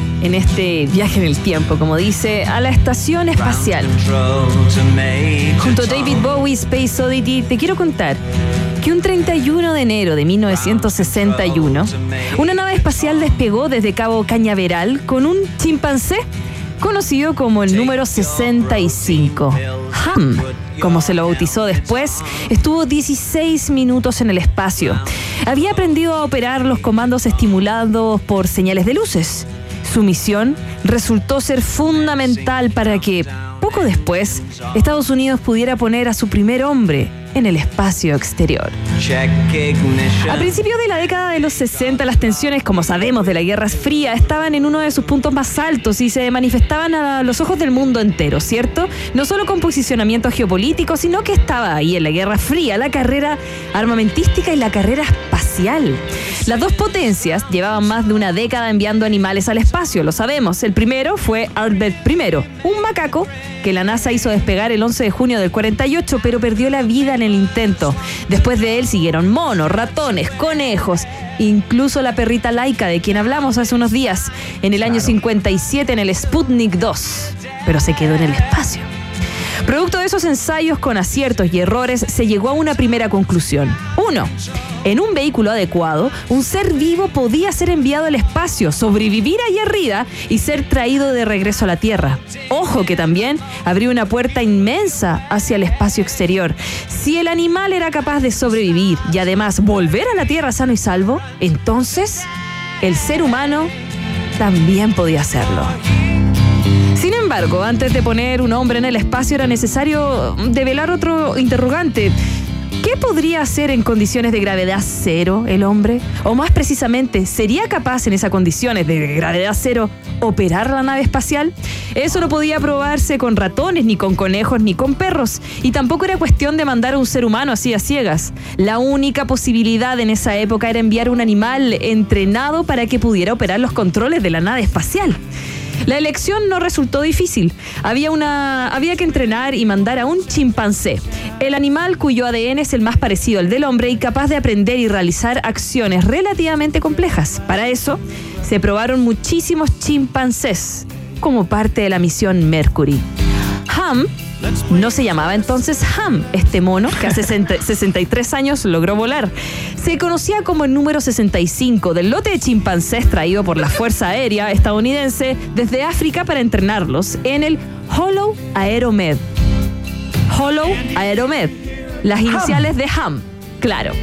en este viaje en el tiempo, como dice, a la estación espacial. Junto a David Bowie Space Oddity, te quiero contar que un 31 de enero de 1961, una nave espacial despegó desde Cabo Cañaveral con un chimpancé conocido como el número 65. Ham, como se lo bautizó después, estuvo 16 minutos en el espacio. Había aprendido a operar los comandos estimulados por señales de luces. Su misión resultó ser fundamental para que, poco después, Estados Unidos pudiera poner a su primer hombre en el espacio exterior. A principios de la década de los 60, las tensiones, como sabemos, de la Guerra Fría estaban en uno de sus puntos más altos y se manifestaban a los ojos del mundo entero, ¿cierto? No solo con posicionamiento geopolítico, sino que estaba ahí en la Guerra Fría la carrera armamentística y la carrera espacial. Las dos potencias llevaban más de una década enviando animales al espacio, lo sabemos. El primero fue Albert I, un macaco que la NASA hizo despegar el 11 de junio del 48, pero perdió la vida en el intento. Después de él siguieron monos, ratones, conejos, incluso la perrita laica de quien hablamos hace unos días, en el año 57 en el Sputnik 2, pero se quedó en el espacio. Producto de esos ensayos con aciertos y errores, se llegó a una primera conclusión. En un vehículo adecuado, un ser vivo podía ser enviado al espacio, sobrevivir ahí arriba y ser traído de regreso a la Tierra. Ojo que también abría una puerta inmensa hacia el espacio exterior. Si el animal era capaz de sobrevivir y además volver a la Tierra sano y salvo, entonces el ser humano también podía hacerlo. Sin embargo, antes de poner un hombre en el espacio era necesario develar otro interrogante. ¿Qué podría hacer en condiciones de gravedad cero el hombre? O más precisamente, ¿sería capaz en esas condiciones de gravedad cero operar la nave espacial? Eso no podía probarse con ratones, ni con conejos, ni con perros. Y tampoco era cuestión de mandar a un ser humano así a ciegas. La única posibilidad en esa época era enviar un animal entrenado para que pudiera operar los controles de la nave espacial. La elección no resultó difícil. Había, una, había que entrenar y mandar a un chimpancé, el animal cuyo ADN es el más parecido al del hombre y capaz de aprender y realizar acciones relativamente complejas. Para eso, se probaron muchísimos chimpancés como parte de la misión Mercury. Ham no se llamaba entonces Ham, este mono que hace 60 63 [LAUGHS] años logró volar. Se conocía como el número 65 del lote de chimpancés traído por la Fuerza Aérea estadounidense desde África para entrenarlos en el Hollow Aeromed. Hollow Aeromed, las iniciales de Ham. Claro,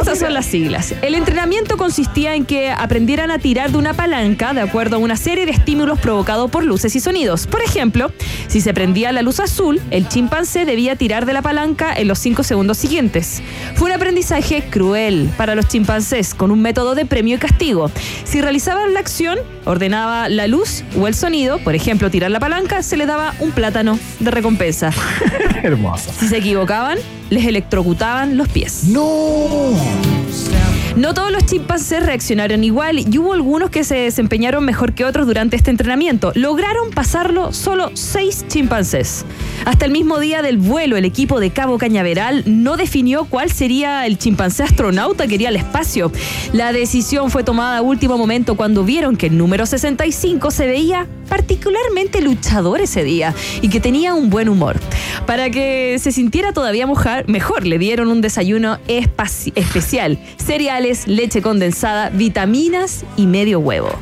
esas son las siglas. El entrenamiento consistía en que aprendieran a tirar de una palanca de acuerdo a una serie de estímulos provocados por luces y sonidos. Por ejemplo, si se prendía la luz azul, el chimpancé debía tirar de la palanca en los 5 segundos siguientes. Fue un aprendizaje cruel para los chimpancés, con un método de premio y castigo. Si realizaban la acción, ordenaba la luz o el sonido, por ejemplo, tirar la palanca, se le daba un plátano de recompensa. [LAUGHS]
Hermoso.
Si se equivocaban, les electrocutaban los pies.
¡No!
No todos los chimpancés reaccionaron igual y hubo algunos que se desempeñaron mejor que otros durante este entrenamiento. Lograron pasarlo solo seis chimpancés. Hasta el mismo día del vuelo, el equipo de Cabo Cañaveral no definió cuál sería el chimpancé astronauta que iría al espacio. La decisión fue tomada a último momento cuando vieron que el número 65 se veía particularmente luchador ese día y que tenía un buen humor. Para que se sintiera todavía mojar- mejor, le dieron un desayuno especial. Cereales, leche condensada, vitaminas y medio huevo. [LAUGHS]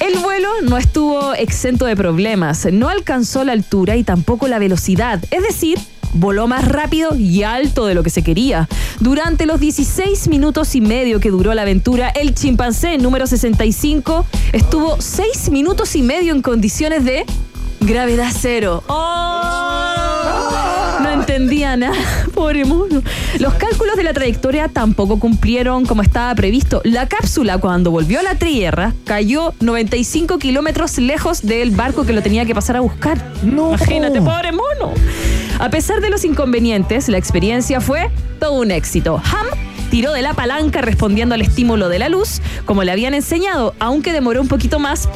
El vuelo no estuvo exento de problemas, no alcanzó la altura y tampoco la velocidad, es decir, voló más rápido y alto de lo que se quería. Durante los 16 minutos y medio que duró la aventura, el chimpancé número 65 estuvo 6 minutos y medio en condiciones de gravedad cero. No entendía nada, [LAUGHS] pobre mono. Los cálculos de la trayectoria tampoco cumplieron como estaba previsto. La cápsula, cuando volvió a la Tierra, cayó 95 kilómetros lejos del barco que lo tenía que pasar a buscar.
No.
Imagínate, pobre mono. A pesar de los inconvenientes, la experiencia fue todo un éxito. Ham tiró de la palanca respondiendo al estímulo de la luz, como le habían enseñado, aunque demoró un poquito más,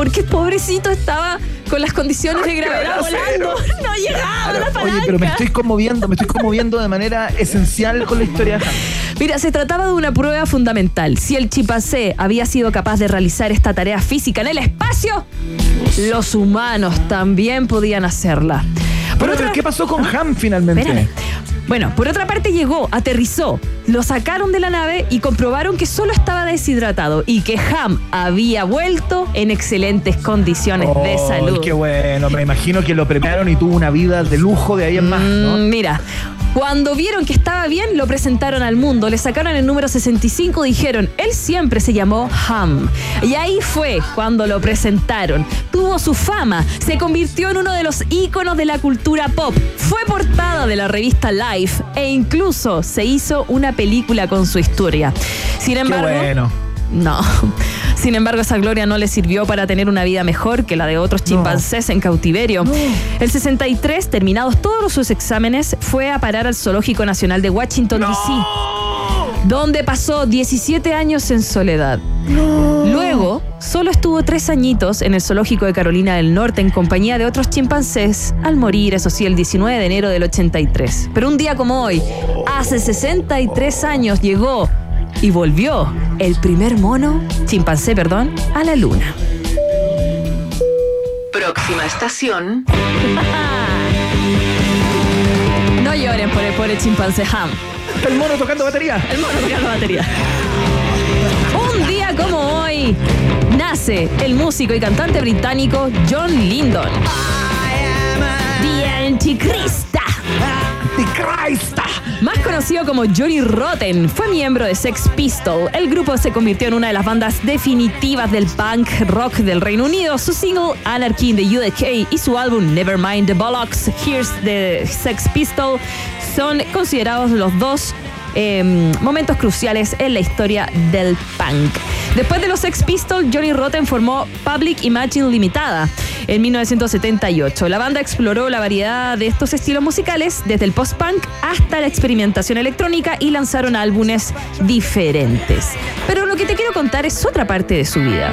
porque pobrecito estaba con las condiciones de gravedad volando. [LAUGHS] No llegaba a la palanca.
Oye, pero me estoy conmoviendo, me estoy conmoviendo de manera esencial con la historia de.
Mira, se trataba de una prueba fundamental. Si el chimpancé había sido capaz de realizar esta tarea física en el espacio, los humanos también podían hacerla.
Bueno,
otra-
pero ¿qué pasó con Ham finalmente?
Espérame. Bueno, por otra parte llegó, aterrizó, lo sacaron de la nave y comprobaron que solo estaba deshidratado y que Ham había vuelto en excelentes condiciones de salud.
Qué bueno, me imagino que lo premiaron y tuvo una vida de lujo de ahí en más, ¿no?
Mm, Mira, cuando vieron que estaba bien, lo presentaron al mundo, le sacaron el número 65, dijeron, él siempre se llamó Ham. Y ahí fue cuando lo presentaron. Tuvo su fama, se convirtió en uno de los íconos de la cultura pop, fue portada de la revista Life e incluso se hizo una película con su historia. Sin
Qué
embargo,
bueno.
no. Sin embargo, esa gloria no le sirvió para tener una vida mejor que la de otros chimpancés en cautiverio. El 63, terminados todos sus exámenes, fue a parar al Zoológico Nacional de Washington, D.C., donde pasó 17 años en soledad. Luego, solo estuvo tres añitos en el Zoológico de Carolina del Norte en compañía de otros chimpancés, al morir, eso sí, el 19 de enero del 83. Pero un día como hoy, hace 63 años, llegó y volvió el primer mono, chimpancé, perdón, a la luna.
Próxima estación. [LAUGHS]
No lloren por el pobre chimpancé Ham.
El mono tocando batería.
El mono tocando batería. Un día como hoy nace el músico y cantante británico John Lindon. The Anticrista. Conocido como Johnny Rotten, fue miembro de Sex Pistol. El grupo se convirtió en una de las bandas definitivas del punk rock del Reino Unido. Su single Anarchy in the UK y su álbum Nevermind the Bollocks, Here's the Sex Pistol son considerados los dos eh, momentos cruciales en la historia del punk. Después de los Sex Pistols, Johnny Rotten formó Public Imagine Limitada en 1978. La banda exploró la variedad de estos estilos musicales, desde el post-punk hasta la experimentación electrónica y lanzaron álbumes diferentes. Pero lo que te quiero contar es otra parte de su vida.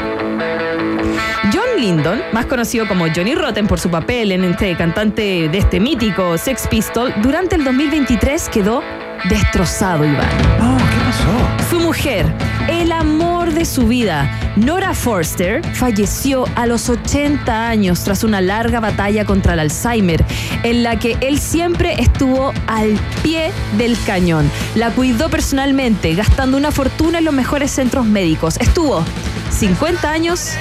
John Lindon, más conocido como Johnny Rotten por su papel en este cantante de este mítico Sex Pistol, durante el 2023 quedó destrozado, Iván.
Oh, ¿qué pasó?
Su mujer, el amor de su vida, Nora Forster, falleció a los 80 años tras una larga batalla contra el Alzheimer, en la que él siempre estuvo al pie del cañón. La cuidó personalmente, gastando una fortuna en los mejores centros médicos. Estuvo 50 años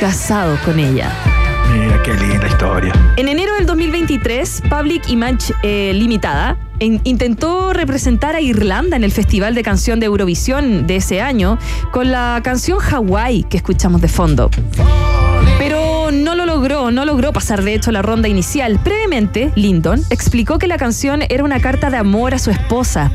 casado con ella.
Mira qué linda historia.
En enero del 2023, Public Image eh, Limitada en- intentó representar a Irlanda en el Festival de Canción de Eurovisión de ese año con la canción Hawaii que escuchamos de fondo. Pero no logró pasar de hecho la ronda inicial. Previamente, Lyndon explicó que la canción era una carta de amor a su esposa.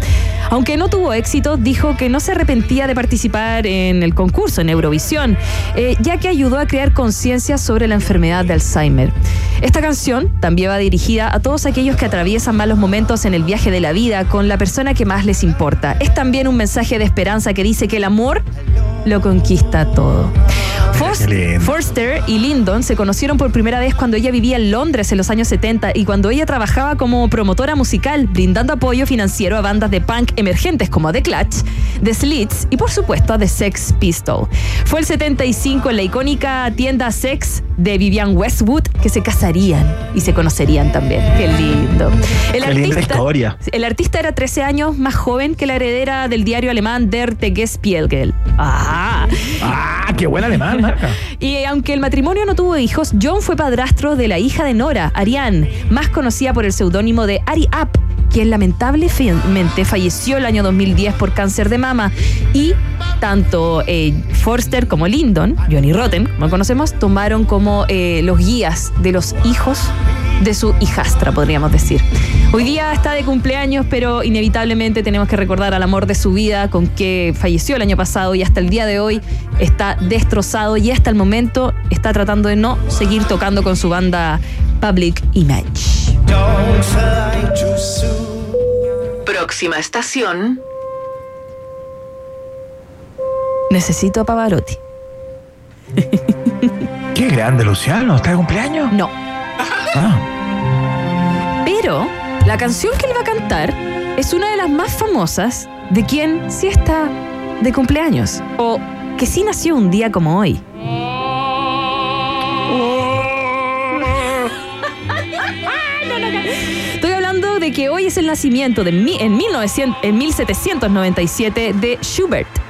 Aunque no tuvo éxito, dijo que no se arrepentía de participar en el concurso en Eurovisión, eh, ya que ayudó a crear conciencia sobre la enfermedad de Alzheimer. Esta canción también va dirigida a todos aquellos que atraviesan malos momentos en el viaje de la vida con la persona que más les importa. Es también un mensaje de esperanza que dice que el amor lo conquista todo. Fos-. Forster y Lyndon se conocieron por primera vez cuando ella vivía en Londres en los años 70 y cuando ella trabajaba como promotora musical, brindando apoyo financiero a bandas de punk emergentes como The Clutch, The Slits y por supuesto a The Sex Pistol. Fue el 75 en la icónica tienda Sex de Vivian Westwood que se casarían y se conocerían también. Qué lindo. El
Qué linda historia.
el artista era 13 años más joven que la heredera del diario alemán Der Tagesspiegel. Ah.
Ah, qué buen alemán, marca. [LAUGHS]
Y aunque el matrimonio no tuvo hijos, John fue padrastro de la hija de Nora, Ariane, más conocida por el seudónimo de Ari Up, quien lamentablemente falleció el año 2010 por cáncer de mama. Y tanto eh, Forster como Lyndon, Johnny Rotten, como conocemos, tomaron como eh, los guías de los hijos de su hijastra, podríamos decir. Hoy día está de cumpleaños, pero inevitablemente tenemos que recordar al amor de su vida, con que falleció el año pasado y hasta el día de hoy está destrozado y hasta el momento está tratando de no seguir tocando con su banda Public Image.
Próxima estación.
Necesito a Pavarotti. [LAUGHS]
Qué grande, Luciano. ¿Está de cumpleaños?
No.
Ah,
Pero la canción que él va a cantar es una de las más famosas de quien sí está de cumpleaños. O que sí nació un día como hoy. Estoy hablando de que hoy es el nacimiento de en, 1900 en 1797 de Schubert.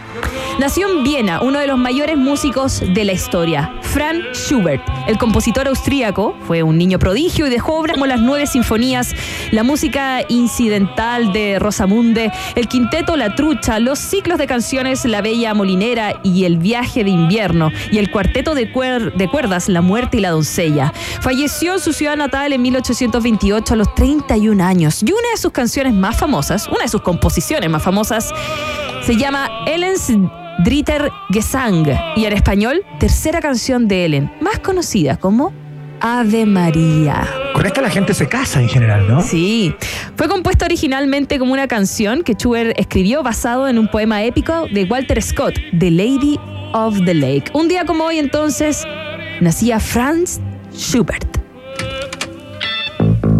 Nació en Viena, uno de los mayores músicos de la historia, Franz Schubert. El compositor austríaco fue un niño prodigio y dejó obras como las nueve sinfonías, la música incidental de Rosamunde, el quinteto La Trucha, los ciclos de canciones La Bella Molinera y El Viaje de Invierno, y el cuarteto de, de cuerdas La Muerte y la Doncella. Falleció en su ciudad natal en 1828 a los 31 años, y una de sus canciones más famosas, una de sus composiciones más famosas, se llama Ellen's Dritter Gesang y en español, tercera canción de Ellen, más conocida como Ave María.
con esta la gente se casa en general, ¿no?
Sí, fue compuesta originalmente como una canción que Schubert escribió basado en un poema épico de Walter Scott, The Lady of the Lake. Un día como hoy entonces nacía Franz Schubert.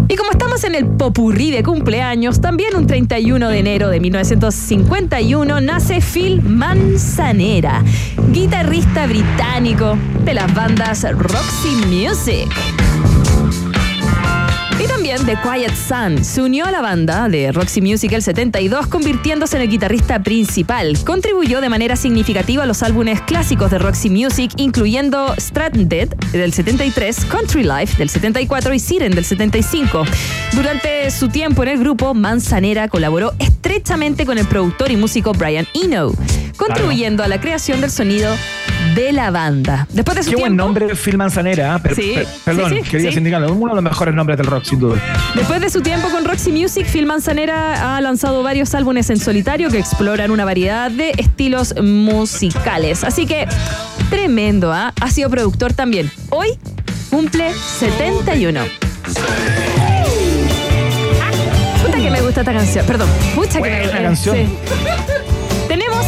Y como estamos en el popurrí de cumpleaños, también un 31 de enero de 1951 nace Phil Manzanera, guitarrista británico de las bandas Roxy Music. Y también The Quiet Sun se unió a la banda de Roxy Music el 72, convirtiéndose en el guitarrista principal. Contribuyó de manera significativa a los álbumes clásicos de Roxy Music, incluyendo Stranded del 73, Country Life del 74 y Siren del 75. Durante su tiempo en el grupo, Manzanera colaboró estrechamente con el productor y músico Brian Eno, contribuyendo a la creación del sonido de la banda. Después de su
Qué buen nombre, Phil Manzanera. ¿eh? Per-
Sí,
per- perdón,
sí, sí,
quería
sí.
sindicarlo. Uno de los mejores nombres del rock, sin duda.
Después de su tiempo con Roxy Music, Phil Manzanera ha lanzado varios álbumes en solitario que exploran una variedad de estilos musicales. Así que, tremendo, ¿ah? Ha sido productor también. Hoy cumple 71. Puta que me gusta esta canción. Perdón, pucha que me
Buena
eh,
canción.
sí.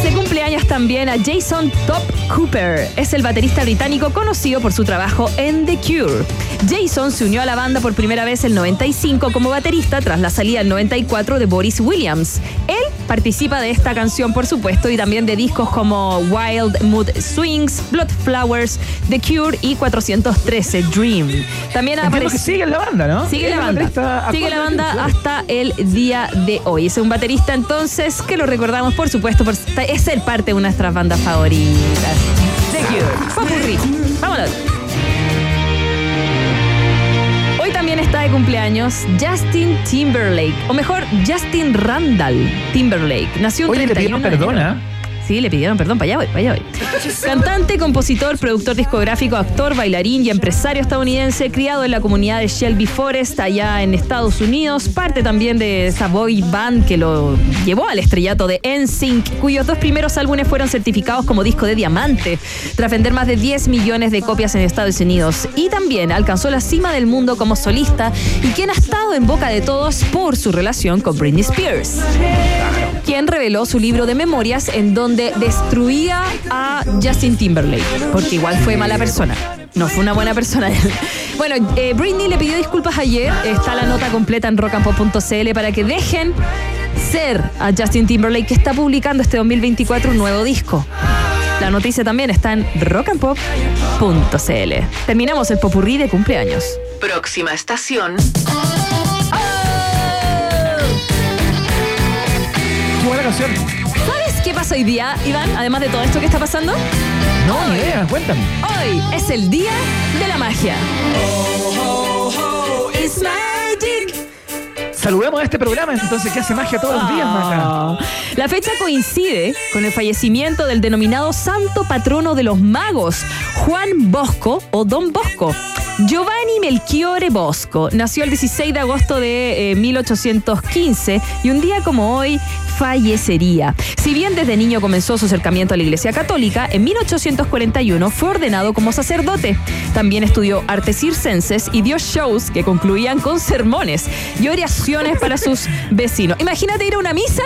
De cumpleaños también a Jason Top Cooper. Es el baterista británico conocido por su trabajo en The Cure. Jason se unió a la banda por primera vez en 95 como baterista tras la salida en 94 de Boris Williams. Él participa de esta canción, por supuesto, y también de discos como Wild Mood Swings, Blood Flowers, The Cure y 413 Dream. También aparecido.
sigue la banda, ¿no?
Sigue la banda. Sigue la banda hasta el día de hoy. Es un baterista entonces que lo recordamos por supuesto por es ser parte de nuestras bandas favoritas. The Cure. Popurrí. Vámonos. Está de cumpleaños Justin Timberlake, o mejor, Justin Randall Timberlake. Nació un
Oye, le
31
pidieron
Sí, le pidieron perdón, para allá voy, para allá voy. Cantante, compositor, productor discográfico, actor, bailarín y empresario estadounidense, criado en la comunidad de Shelby Forest, allá en Estados Unidos, parte también de esa boy band que lo llevó al estrellato de NSYNC, cuyos dos primeros álbumes fueron certificados como disco de diamante, tras vender más de 10 millones de copias en Estados Unidos. Y también alcanzó la cima del mundo como solista y quien ha estado en boca de todos por su relación con Britney Spears quien reveló su libro de memorias en donde destruía a Justin Timberlake, porque igual fue mala persona. No fue una buena persona. Bueno, eh, Britney le pidió disculpas ayer. Está la nota completa en rockandpop.cl para que dejen ser a Justin Timberlake, que está publicando este 2024 un nuevo disco. La noticia también está en rockandpop.cl. Terminamos el popurrí de cumpleaños.
Próxima estación.
Buena canción.
¿Sabes qué pasa hoy día, Iván? Además de todo esto que está pasando.
No, ni idea, cuéntame.
Hoy es el día de la magia. It's magic.
Saludemos a este programa, entonces, que hace magia todos los días, Maca.
La fecha coincide con el fallecimiento del denominado santo patrono de los magos, Juan Bosco o Don Bosco. Giovanni Melchiore Bosco nació el 16 de agosto de eh, 1815 y un día como hoy fallecería. Si bien desde niño comenzó su acercamiento a la Iglesia Católica, en 1841 fue ordenado como sacerdote. También estudió artes circenses y dio shows que concluían con sermones y oraciones para sus [LAUGHS] vecinos. Imagínate ir a una misa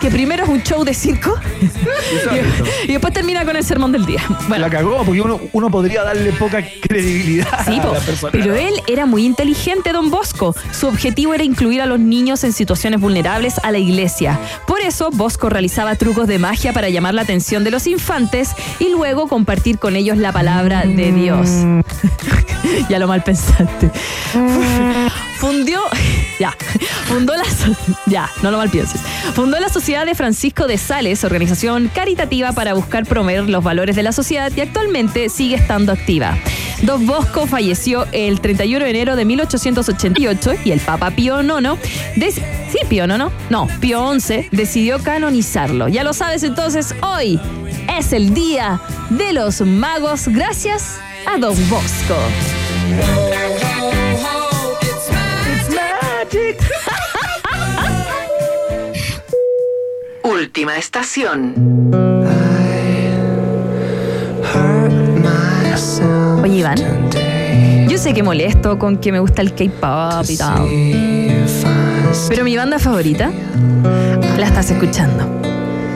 que primero es un show de circo y, [LAUGHS] y después termina con el sermón del día. Bueno,
La cagó, porque uno, uno podría darle poca credibilidad
Sí,
a la persona.
pero él era muy inteligente, don Bosco. Su objetivo era incluir a los niños en situaciones vulnerables a la iglesia. Por eso, Bosco realizaba trucos de magia para llamar la atención de los infantes y luego compartir con ellos la palabra de Dios. [LAUGHS] ya lo mal pensaste. Fundió, ya, [LAUGHS] fundó la, ya, no lo mal pienses. Fundó la Sociedad de Francisco de Sales, organización caritativa para buscar promover los valores de la sociedad y actualmente sigue estando activa. Don Bosco falleció el 31 de enero de 1888 y el Papa Pío IX, sí, Pío no, Pío decidió canonizarlo. Ya lo sabes entonces, hoy es el Día de los Magos gracias a Don Bosco. [LAUGHS]
Última estación.
Oye, Iván, yo sé que molesto con que me gusta el K-pop y tal. Pero mi banda favorita la estás escuchando.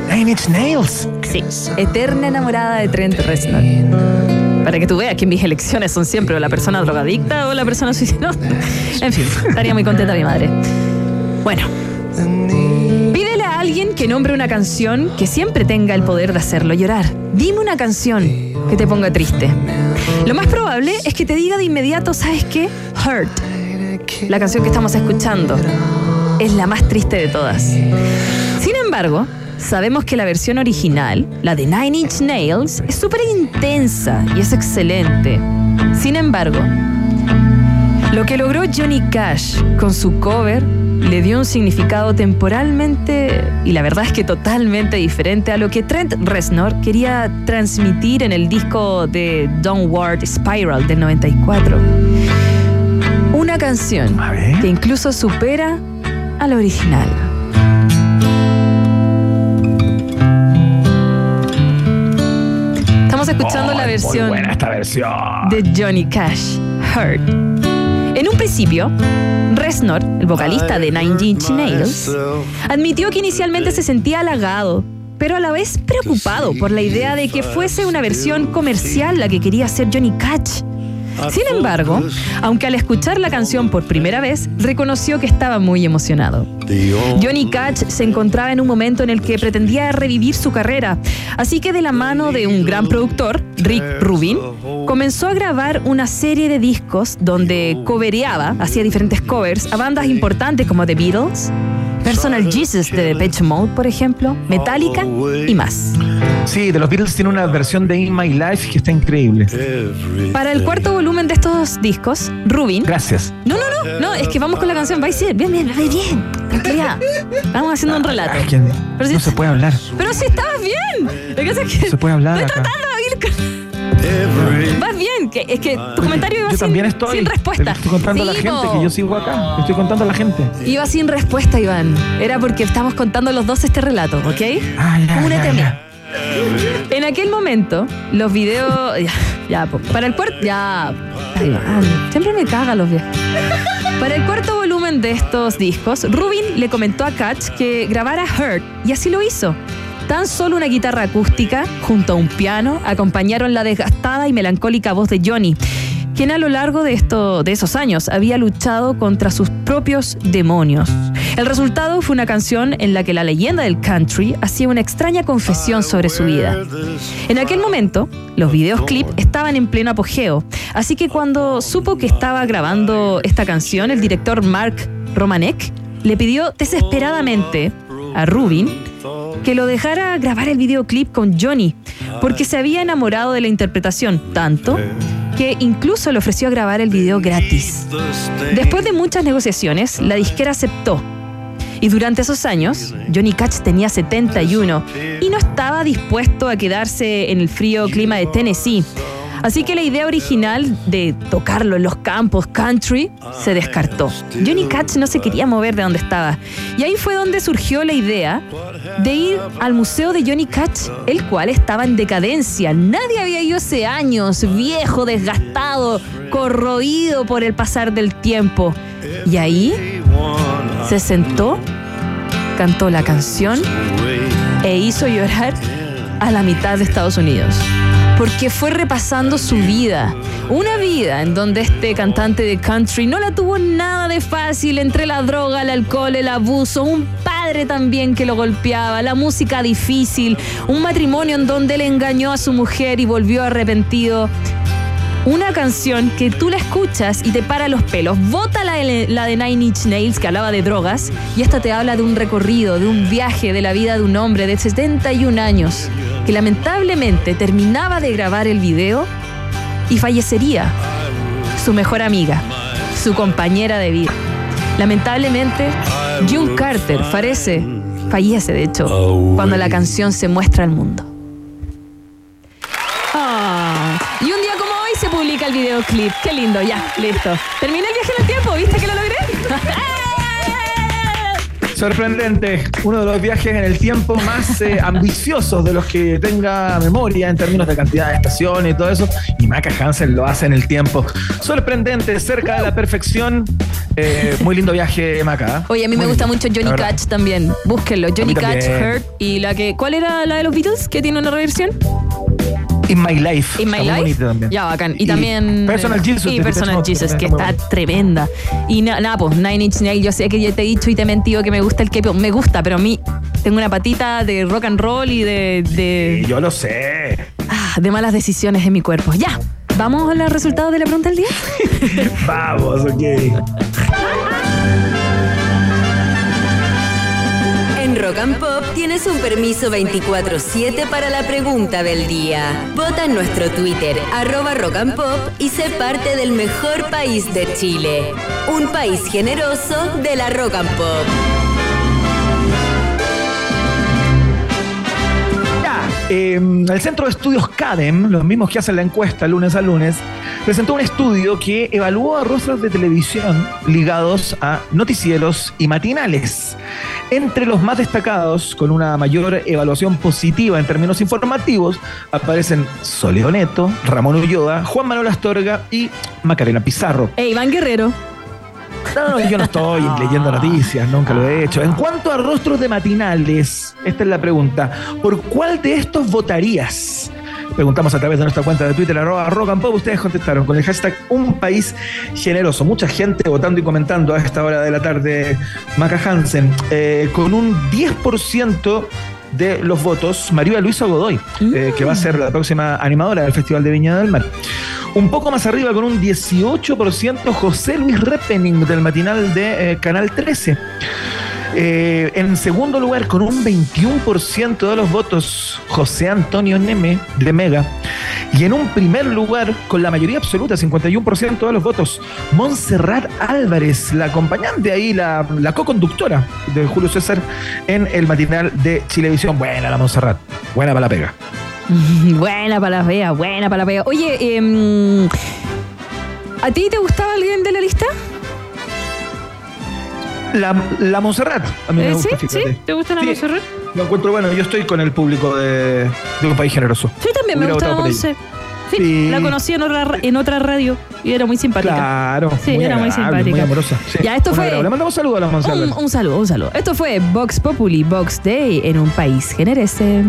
Nine Nails.
Sí, eterna enamorada de Trent Reznor. Para que tú veas que mis elecciones son siempre o la persona drogadicta o la persona suicida. En fin, estaría muy contenta mi madre. Bueno. Pídele a alguien que nombre una canción que siempre tenga el poder de hacerlo llorar. Dime una canción que te ponga triste. Lo más probable es que te diga de inmediato, ¿sabes qué? Hurt. La canción que estamos escuchando es la más triste de todas. Sin embargo, sabemos que la versión original, la de Nine Inch Nails, es súper intensa y es excelente. Sin embargo, lo que logró Johnny Cash con su cover le dio un significado temporalmente y la verdad es que totalmente diferente a lo que Trent Reznor quería transmitir en el disco de Downward Spiral del 94. Una canción que incluso supera a la original. Estamos escuchando la
Muy
versión
buena esta versión.
de Johnny Cash, Hurt. En un principio, Reznor, el vocalista de Nine Inch Nails, admitió que inicialmente se sentía halagado, pero a la vez preocupado por la idea de que fuese una versión comercial la que quería hacer Johnny Cash. Sin embargo, aunque al escuchar la canción por primera vez, reconoció que estaba muy emocionado. Johnny Cash se encontraba en un momento en el que pretendía revivir su carrera, así que de la mano de un gran productor, Rick Rubin, comenzó a grabar una serie de discos donde covereaba, hacía diferentes covers a bandas importantes como The Beatles, Personal Jesus de Depeche Mode, por ejemplo, Metallica y más.
Sí, de los Beatles tiene una versión de In My Life que está increíble.
Para el cuarto volumen de estos discos, Rubin
Gracias.
No, no, no, no, es que vamos con la canción. Va a ir bien, bien, bien. Tranquilidad. Vamos haciendo un relato.
Ay, que
Pero si-
no se puede hablar.
Pero si estabas bien. Lo que pasa es que
No se puede hablar
Estoy
acá.
tratando de ir con- Vas bien, que, es que tu comentario iba
Yo
sin,
también estoy.
sin respuesta.
Estoy contando a la gente que yo sigo acá. Estoy contando a la gente.
Iba sin respuesta, Iván. Era porque estamos contando los dos este relato, ¿ok?
Ah, ya,
Únete a mí. En aquel momento, los videos. [LAUGHS] Ya, ya, para el cuarto. Ya. Iván, siempre me cagan los viejos. Para el cuarto volumen de estos discos, Rubin le comentó a Catch que grabara Hurt, y así lo hizo. Tan solo una guitarra acústica, junto a un piano, acompañaron la desgastada y melancólica voz de Johnny, quien a lo largo de, esto, de esos años había luchado contra sus propios demonios. El resultado fue una canción en la que la leyenda del country hacía una extraña confesión sobre su vida. En aquel momento, los videoclips estaban en pleno apogeo, así que cuando supo que estaba grabando esta canción, el director Mark Romanek le pidió desesperadamente a Rubin que lo dejara grabar el videoclip con Johnny, porque se había enamorado de la interpretación tanto que incluso le ofreció grabar el video gratis. Después de muchas negociaciones, la disquera aceptó. Y durante esos años, Johnny Cash tenía 71 y no estaba dispuesto a quedarse en el frío clima de Tennessee. Así que la idea original de tocarlo en los campos country se descartó. Johnny Cash no se quería mover de donde estaba. Y ahí fue donde surgió la idea de ir al museo de Johnny Cash, el cual estaba en decadencia. Nadie había ido hace años, viejo, desgastado, corroído por el pasar del tiempo. Y ahí se sentó, cantó la canción e hizo llorar a la mitad de Estados Unidos. Porque fue repasando su vida. Una vida en donde este cantante de country no la tuvo nada de fácil entre la droga, el alcohol, el abuso, un padre también que lo golpeaba, la música difícil, un matrimonio en donde le engañó a su mujer y volvió arrepentido. Una canción que tú la escuchas y te para los pelos. Vota la, la de Nine Inch Nails que hablaba de drogas y esta te habla de un recorrido, de un viaje de la vida de un hombre de 71 años que lamentablemente terminaba de grabar el video y fallecería su mejor amiga, su compañera de vida. Lamentablemente, June Carter fallece, fallece de hecho, cuando la canción se muestra al mundo. Ah, y un día como hoy se publica el videoclip. Qué lindo, ya, listo. Terminé el viaje en el tiempo, ¿viste que lo logré? [LAUGHS]
Sorprendente. Uno de los viajes en el tiempo más eh, [LAUGHS] ambiciosos de los que tenga memoria en términos de cantidad de estaciones y todo eso. Y Maca Hansen lo hace en el tiempo. Sorprendente, cerca de la perfección. Eh, muy lindo viaje, Maca. ¿eh?
Oye, a mí me gusta
lindo,
mucho Johnny. Cash también. Búsquenlo. Johnny Cash. Hurt y la que. ¿Cuál era la de los Beatles que tiene una reversión?
In My Life.
In My
Está muy
Life.
bonita también.
Ya, bacán. Y,
Y
también.
Personal Jesus
Y Personal Jesus, que
está muy
está tremenda. Y na- nada, pues Nine Inch Nails, yo sé que ya te he dicho y te he mentido que me gusta el K-pop. Me gusta, pero a mí tengo una patita de rock and roll y de. de,
Y yo lo sé.
ah, de malas decisiones en mi cuerpo. Ya. ¿Vamos a los resultados de la pregunta del día? [LAUGHS]
Vamos, ok.
Rock and Pop tienes un permiso 24-7 para la pregunta del día. Vota en nuestro Twitter, arroba Rock and Pop, y sé parte del mejor país de Chile. Un país generoso de la Rock and Pop.
Ya, eh, el Centro de Estudios CADEM, los mismos que hacen la encuesta lunes a lunes, presentó un estudio que evaluó a rostros de televisión ligados a noticieros y matinales. Entre los más destacados, con una mayor evaluación positiva en términos informativos, aparecen Soledad Neto, Ramón Ulloa, Juan Manuel Astorga y Macarena Pizarro.
Eh, Iván Guerrero.
No, no, yo no estoy [LAUGHS] leyendo noticias, nunca lo he hecho. En cuanto a rostros de matinales, esta es la pregunta. ¿Por cuál de estos votarías? Preguntamos a través de nuestra cuenta de Twitter, arroba rock and. Ustedes contestaron con el hashtag Un País Generoso. Mucha gente votando y comentando a esta hora de la tarde. Maca Hansen, eh, con un 10% de los votos, María Luisa Godoy, eh, que va a ser la próxima animadora del Festival de Viña del Mar. Un poco más arriba, con un 18%, José Luis Repening del matinal de eh, Canal 13. Eh, en segundo lugar, con un 21% de los votos, José Antonio Neme de Mega. Y en un primer lugar, con la mayoría absoluta, 51% de los votos, Montserrat Álvarez, la acompañante ahí, la, la co-conductora de Julio César en el matinal de Chilevisión. Buena la Montserrat, buena para la pega. [LAUGHS]
buena para la pega, buena para la pega. Oye, em, ¿a ti te gustaba alguien de la lista?
La, la Montserrat, a mí me
Eh,
gusta,
¿sí? ¿Sí? ¿Te gusta la
Sí,
Montserrat?
Lo encuentro bueno, yo estoy con el público de, de un país generoso.
Sí, también me
Hubiera por ella.
Monse. Sí,
Sí.
la conocí en otra, ra- en otra radio y era muy simpática.
Claro,
Sí,
muy
era muy simpática.
muy amorosa. Sí,
Ya, esto fue-.
Le mandamos saludos a la Montserrat.
Un, un saludo, un saludo. Esto fue Vox Populi, Vox Day en un país generese.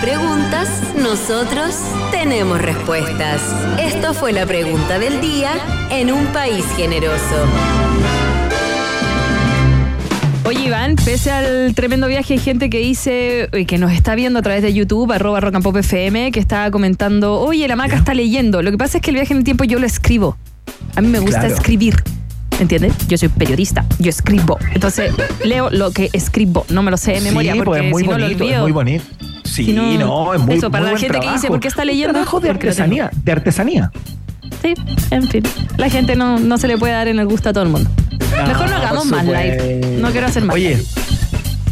Preguntas, nosotros tenemos respuestas. Esto fue la pregunta del día en un país generoso.
Oye, Iván, pese al tremendo viaje, hay gente que dice, eh, que nos está viendo a través de YouTube, arroba rock and pop FM, que está comentando, oye, la maca está leyendo. Lo que pasa es que el viaje en el tiempo yo lo escribo. A mí me gusta
Claro.
escribir. ¿Entiendes? Yo soy periodista, yo escribo. Entonces, leo lo que escribo, no me lo sé de memoria,
sí,
porque
pues es muy
si no lo
bonito,
olvido.
es muy bonito. Sí,
Si no-
no, es muy
eso, para
muy
la
buen
gente que dice,
trabajo.
¿por qué está
Un
leyendo?
trabajo de
Porque
artesanía, de artesanía.
Sí, en fin. La gente no, no se le puede dar en el gusto a todo el mundo. Mejor no hagamos más live. No quiero hacer más.
Oye,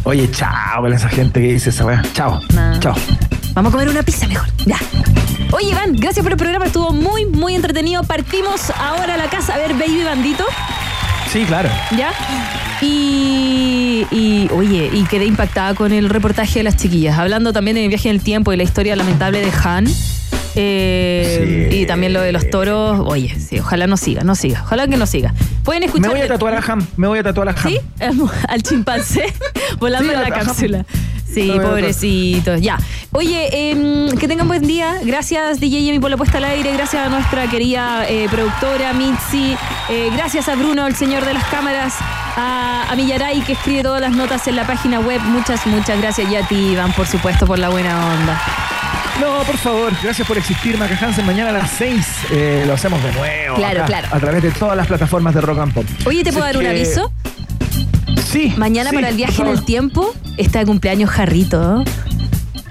oye, chao esa gente que dice esa weá. Chao.
No.
Chao.
Vamos a comer una pizza mejor. Ya. Oye, Iván, gracias por el programa. Estuvo muy, muy entretenido. Partimos ahora a la casa a ver Baby Bandito.
Sí, claro.
¿Ya? Y, y, oye, y quedé impactada con el reportaje de las chiquillas. Hablando también de mi viaje en el tiempo y la historia lamentable de Han. Eh,
Sí.
Y también lo de los toros. Oye, sí, ojalá no siga, no siga. Ojalá que no siga. Pueden escuchar.
Me voy a tatuar a Ham. Me voy a tatuar a Ham.
¿Sí? [LAUGHS] Al chimpancé volando
Sí,
en la cápsula. Sí,
No,
pobrecitos. Ya. Oye, em, que tengan buen día. Gracias, DJ Yemi, por la puesta al aire. Gracias a nuestra querida eh, productora, Mitzi. Eh, gracias a Bruno, el señor de las cámaras. A, a Millaray, que escribe todas las notas en la página web. Muchas, muchas gracias. Y a ti, Iván, por supuesto, por la buena onda.
No, por favor, gracias por existir, Maca Hansen. Mañana a las 6 eh, lo hacemos de nuevo.
Claro,
acá,
claro.
A través de todas las plataformas de Rock and Pop.
Oye, ¿te puedo
Así
dar un aviso?
Sí.
Mañana
sí,
para el viaje en el tiempo está de cumpleaños Jarrito.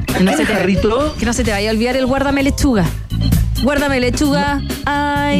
¿Quién es Jarrito?
Que no se te vaya a olvidar el guárdame lechuga. Guárdame lechuga. Ay.